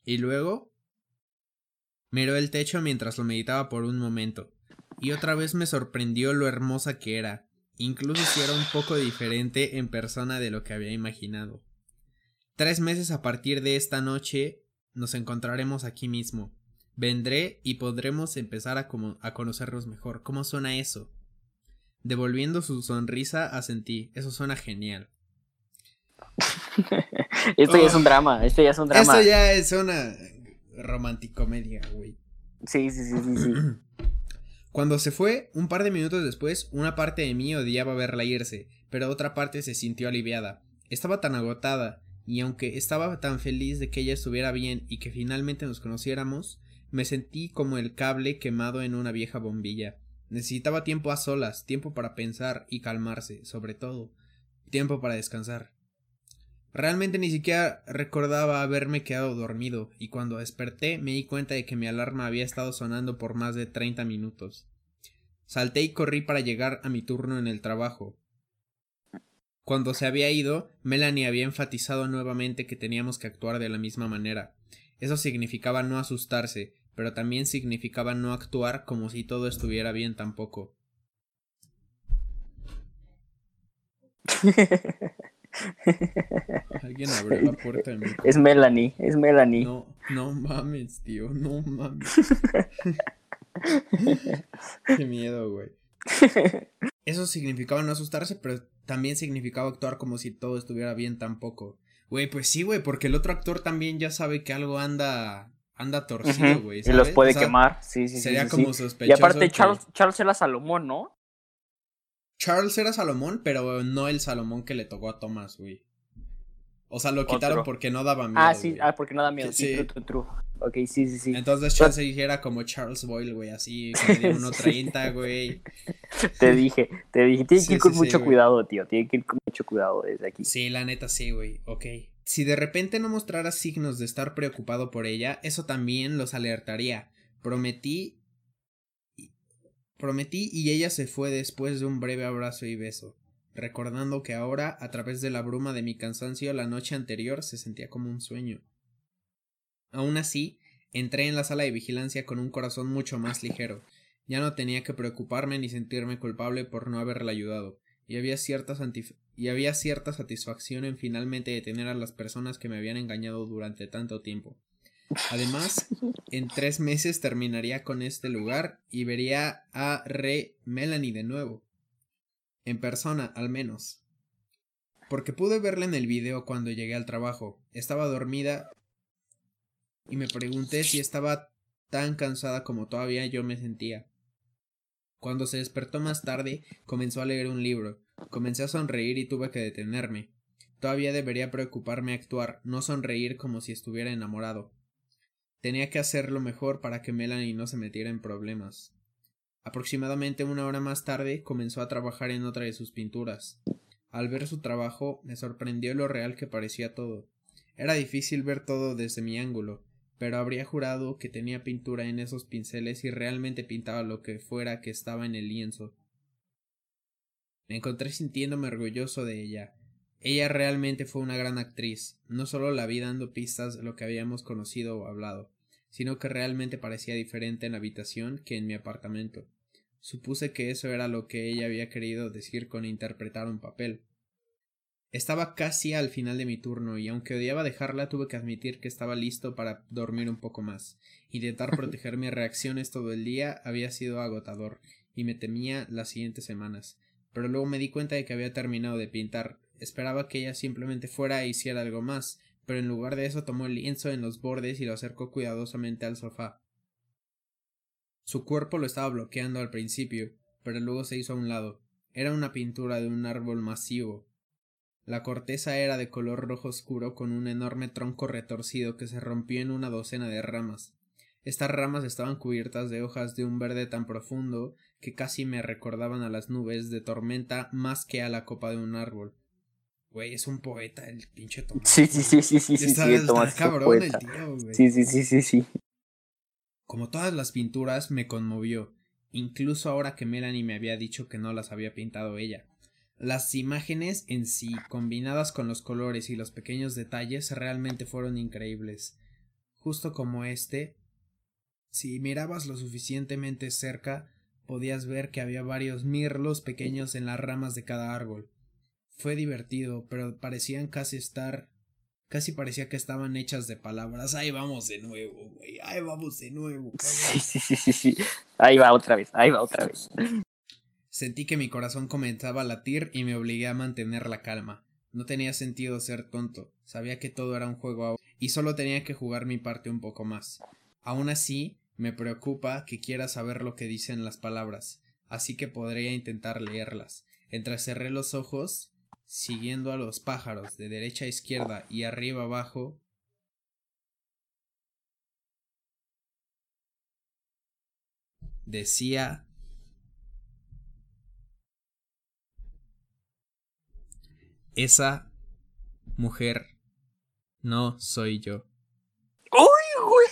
Y luego Miró el techo mientras lo meditaba por un momento, y otra vez me sorprendió lo hermosa que era, incluso si era un poco diferente en persona de lo que había imaginado. Tres meses a partir de esta noche nos encontraremos aquí mismo. Vendré y podremos empezar a, a conocernos mejor. ¿Cómo suena eso? Devolviendo su sonrisa, asentí. Eso suena genial. esto ya es un drama, esto ya es un drama. Esto ya es una romanticomedia, güey. Sí, sí, sí, sí, sí. Cuando se fue, un par de minutos después, una parte de mí odiaba verla irse, pero otra parte se sintió aliviada. Estaba tan agotada, y aunque estaba tan feliz de que ella estuviera bien y que finalmente nos conociéramos, me sentí como el cable quemado en una vieja bombilla. Necesitaba tiempo a solas, tiempo para pensar y calmarse, sobre todo, tiempo para descansar. Realmente ni siquiera recordaba haberme quedado dormido, y cuando desperté me di cuenta de que mi alarma había estado sonando por más de treinta minutos. Salté y corrí para llegar a mi turno en el trabajo. Cuando se había ido, Melanie había enfatizado nuevamente que teníamos que actuar de la misma manera. Eso significaba no asustarse, pero también significaba no actuar como si todo estuviera bien tampoco. Alguien abrió la puerta de mi Es Melanie, es Melanie. No, no mames, tío, no mames. Qué miedo, güey. Eso significaba no asustarse, pero también significaba actuar como si todo estuviera bien tampoco. Güey, pues sí, güey, porque el otro actor también ya sabe que algo anda anda torcido, güey. Y los puede quemar, sí, sí, sería sí. como sospechoso. Y aparte, Charles, Charles era Salomón, ¿no? Charles era Salomón, pero no el Salomón que le tocó a Thomas, güey. O sea, lo quitaron porque no daba miedo. Ah, sí, ah, porque no da miedo. Sí, true, true, true. Ok, sí, sí, sí. Entonces Charles se dijera como Charles Boyle, güey, así, que medía 1.30, güey. Te dije, te dije, tiene que ir con mucho cuidado, tío, tiene que ir con mucho cuidado desde aquí. Sí, la neta sí, güey, ok. Si de repente no mostrara signos de estar preocupado por ella, eso también los alertaría. Prometí Prometí y ella se fue después de un breve abrazo y beso recordando que ahora, a través de la bruma de mi cansancio, la noche anterior se sentía como un sueño. Aún así, entré en la sala de vigilancia con un corazón mucho más ligero. Ya no tenía que preocuparme ni sentirme culpable por no haberla ayudado, y había cierta, y había cierta satisfacción en finalmente detener a las personas que me habían engañado durante tanto tiempo. Además, en tres meses terminaría con este lugar y vería a Re Melanie de nuevo. En persona, al menos. Porque pude verla en el video cuando llegué al trabajo. Estaba dormida y me pregunté si estaba tan cansada como todavía yo me sentía. Cuando se despertó más tarde, comenzó a leer un libro. Comencé a sonreír y tuve que detenerme. Todavía debería preocuparme actuar, no sonreír como si estuviera enamorado. Tenía que hacerlo mejor para que Melanie no se metiera en problemas. Aproximadamente una hora más tarde comenzó a trabajar en otra de sus pinturas. Al ver su trabajo me sorprendió lo real que parecía todo. Era difícil ver todo desde mi ángulo, pero habría jurado que tenía pintura en esos pinceles y realmente pintaba lo que fuera que estaba en el lienzo. Me encontré sintiéndome orgulloso de ella. Ella realmente fue una gran actriz. No solo la vi dando pistas de lo que habíamos conocido o hablado, sino que realmente parecía diferente en la habitación que en mi apartamento. Supuse que eso era lo que ella había querido decir con interpretar un papel. Estaba casi al final de mi turno y aunque odiaba dejarla tuve que admitir que estaba listo para dormir un poco más. Intentar proteger mis reacciones todo el día había sido agotador y me temía las siguientes semanas. Pero luego me di cuenta de que había terminado de pintar. Esperaba que ella simplemente fuera e hiciera algo más, pero en lugar de eso tomó el lienzo en los bordes y lo acercó cuidadosamente al sofá. Su cuerpo lo estaba bloqueando al principio, pero luego se hizo a un lado. Era una pintura de un árbol masivo, la corteza era de color rojo oscuro con un enorme tronco retorcido que se rompió en una docena de ramas. Estas ramas estaban cubiertas de hojas de un verde tan profundo que casi me recordaban a las nubes de tormenta más que a la copa de un árbol. Güey, es un poeta el pinche Tomás. Sí, sí, sí, sí, sí, sí, sí, cabrón el tío, güey. Sí, sí, sí, sí, sí. Como todas las pinturas, me conmovió, incluso ahora que Melanie me había dicho que no las había pintado ella. Las imágenes en sí, combinadas con los colores y los pequeños detalles, realmente fueron increíbles. Justo como este, si mirabas lo suficientemente cerca, podías ver que había varios mirlos pequeños en las ramas de cada árbol. Fue divertido, pero parecían casi estar casi parecía que estaban hechas de palabras. Ahí vamos de nuevo, güey. Ahí vamos de nuevo. Sí, sí, sí, sí, sí. Ahí va otra vez, ahí va otra vez. Sentí que mi corazón comenzaba a latir y me obligué a mantener la calma. No tenía sentido ser tonto, sabía que todo era un juego y solo tenía que jugar mi parte un poco más. Aún así, me preocupa que quiera saber lo que dicen las palabras, así que podría intentar leerlas. Entrecerré los ojos, siguiendo a los pájaros de derecha a izquierda y arriba abajo. Decía Esa mujer no soy yo. ¡Uy, güey!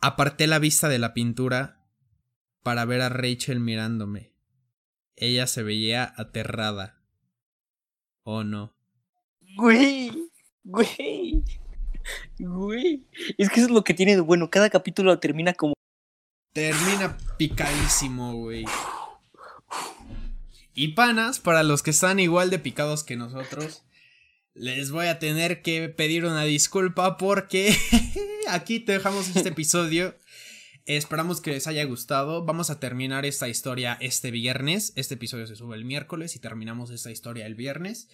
Aparté la vista de la pintura para ver a Rachel mirándome. Ella se veía aterrada. ¿O no? Güey, güey, güey. Es que eso es lo que tiene de bueno. Cada capítulo termina como Termina picadísimo, güey. Y panas, para los que están igual de picados que nosotros, les voy a tener que pedir una disculpa porque aquí te dejamos este episodio. Esperamos que les haya gustado. Vamos a terminar esta historia este viernes. Este episodio se sube el miércoles y terminamos esta historia el viernes.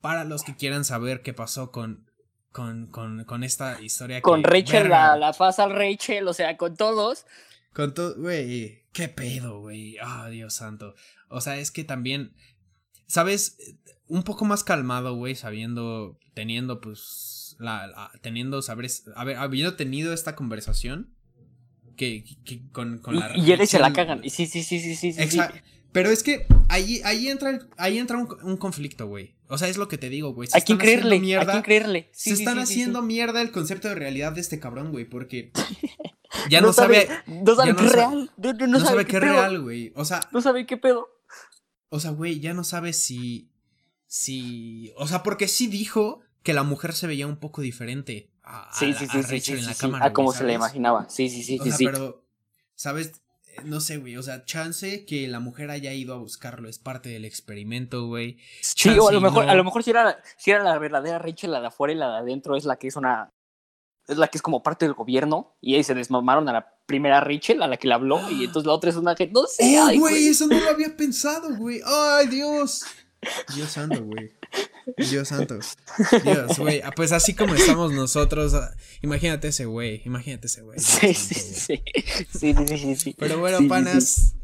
Para los que quieran saber qué pasó con, con, con, esta historia. Con Rachel, la, la al Rachel, o sea, con todos. Con todo, güey, qué pedo, güey. Ah, Dios santo. O sea, es que también, ¿sabes? Un poco más calmado, güey, sabiendo, teniendo, pues, la, teniendo, sabes, ver, habiendo tenido esta conversación, que, que con, con la... Y llega y se la cagan. Sí, sí, sí, sí, sí. Exacto. Pero es que ahí, ahí entra, ahí entra un, un conflicto, güey. O sea, es lo que te digo, güey. Hay que creerle, mierda, hay que creerle. se están haciendo mierda el concepto de realidad de este cabrón, güey, porque ya no, sabe, No sabe qué real. No, sabe, qué real, güey. O sea. No sabe qué pedo. O sea, güey, ya no sabe si. Si. O sea, porque sí dijo que la mujer se veía un poco diferente a, sí, sí, sí, sí, en la cámara. A como se le imaginaba. Sí, sí, sí, o sí. Sea, Pero, ¿sabes? No sé, güey. O sea, chance que la mujer haya ido a buscarlo es parte del experimento, güey. Sí, o a lo mejor, a lo mejor si era, si era la verdadera Rachel, la de afuera y la de adentro es la que es una es la que es como parte del gobierno y ahí se desmamaron a la primera Rachel, a la que le habló, y entonces la otra es una que no sé. Oh, güey, eso no lo había pensado, güey. Ay, Dios. Dios santo, güey. Dios santo. Dios, güey. Ah, pues así como estamos nosotros, ah, imagínate ese güey, imagínate ese güey. Sí, sí, sí, sí, sí, sí, Pero bueno, panas.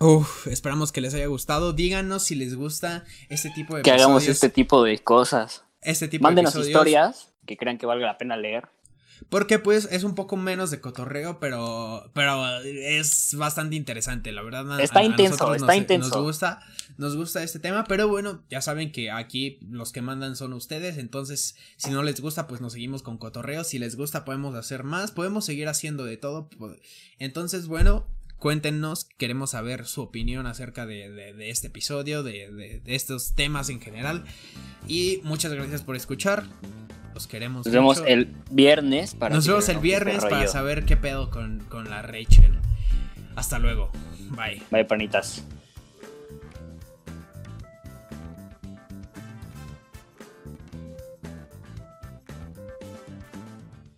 Uf, esperamos que les haya gustado. Díganos si les gusta este tipo de Que hagamos este tipo de cosas. Este tipo Mándenos de historias que crean que valga la pena leer. Porque pues es un poco menos de cotorreo, pero, pero es bastante interesante, la verdad. Está intenso, está intenso. Nos gusta, nos gusta este tema, pero bueno, ya saben que aquí los que mandan son ustedes, entonces si no les gusta, pues nos seguimos con cotorreo. Si les gusta, podemos hacer más, podemos seguir haciendo de todo. Entonces, bueno, cuéntenos, queremos saber su opinión acerca de, este episodio, de, de estos temas en general. Y muchas gracias por escuchar queremos. Nos vemos el viernes para. Nos vemos el viernes para saber qué pedo con, con la Rachel. Hasta luego. Bye. Bye, panitas.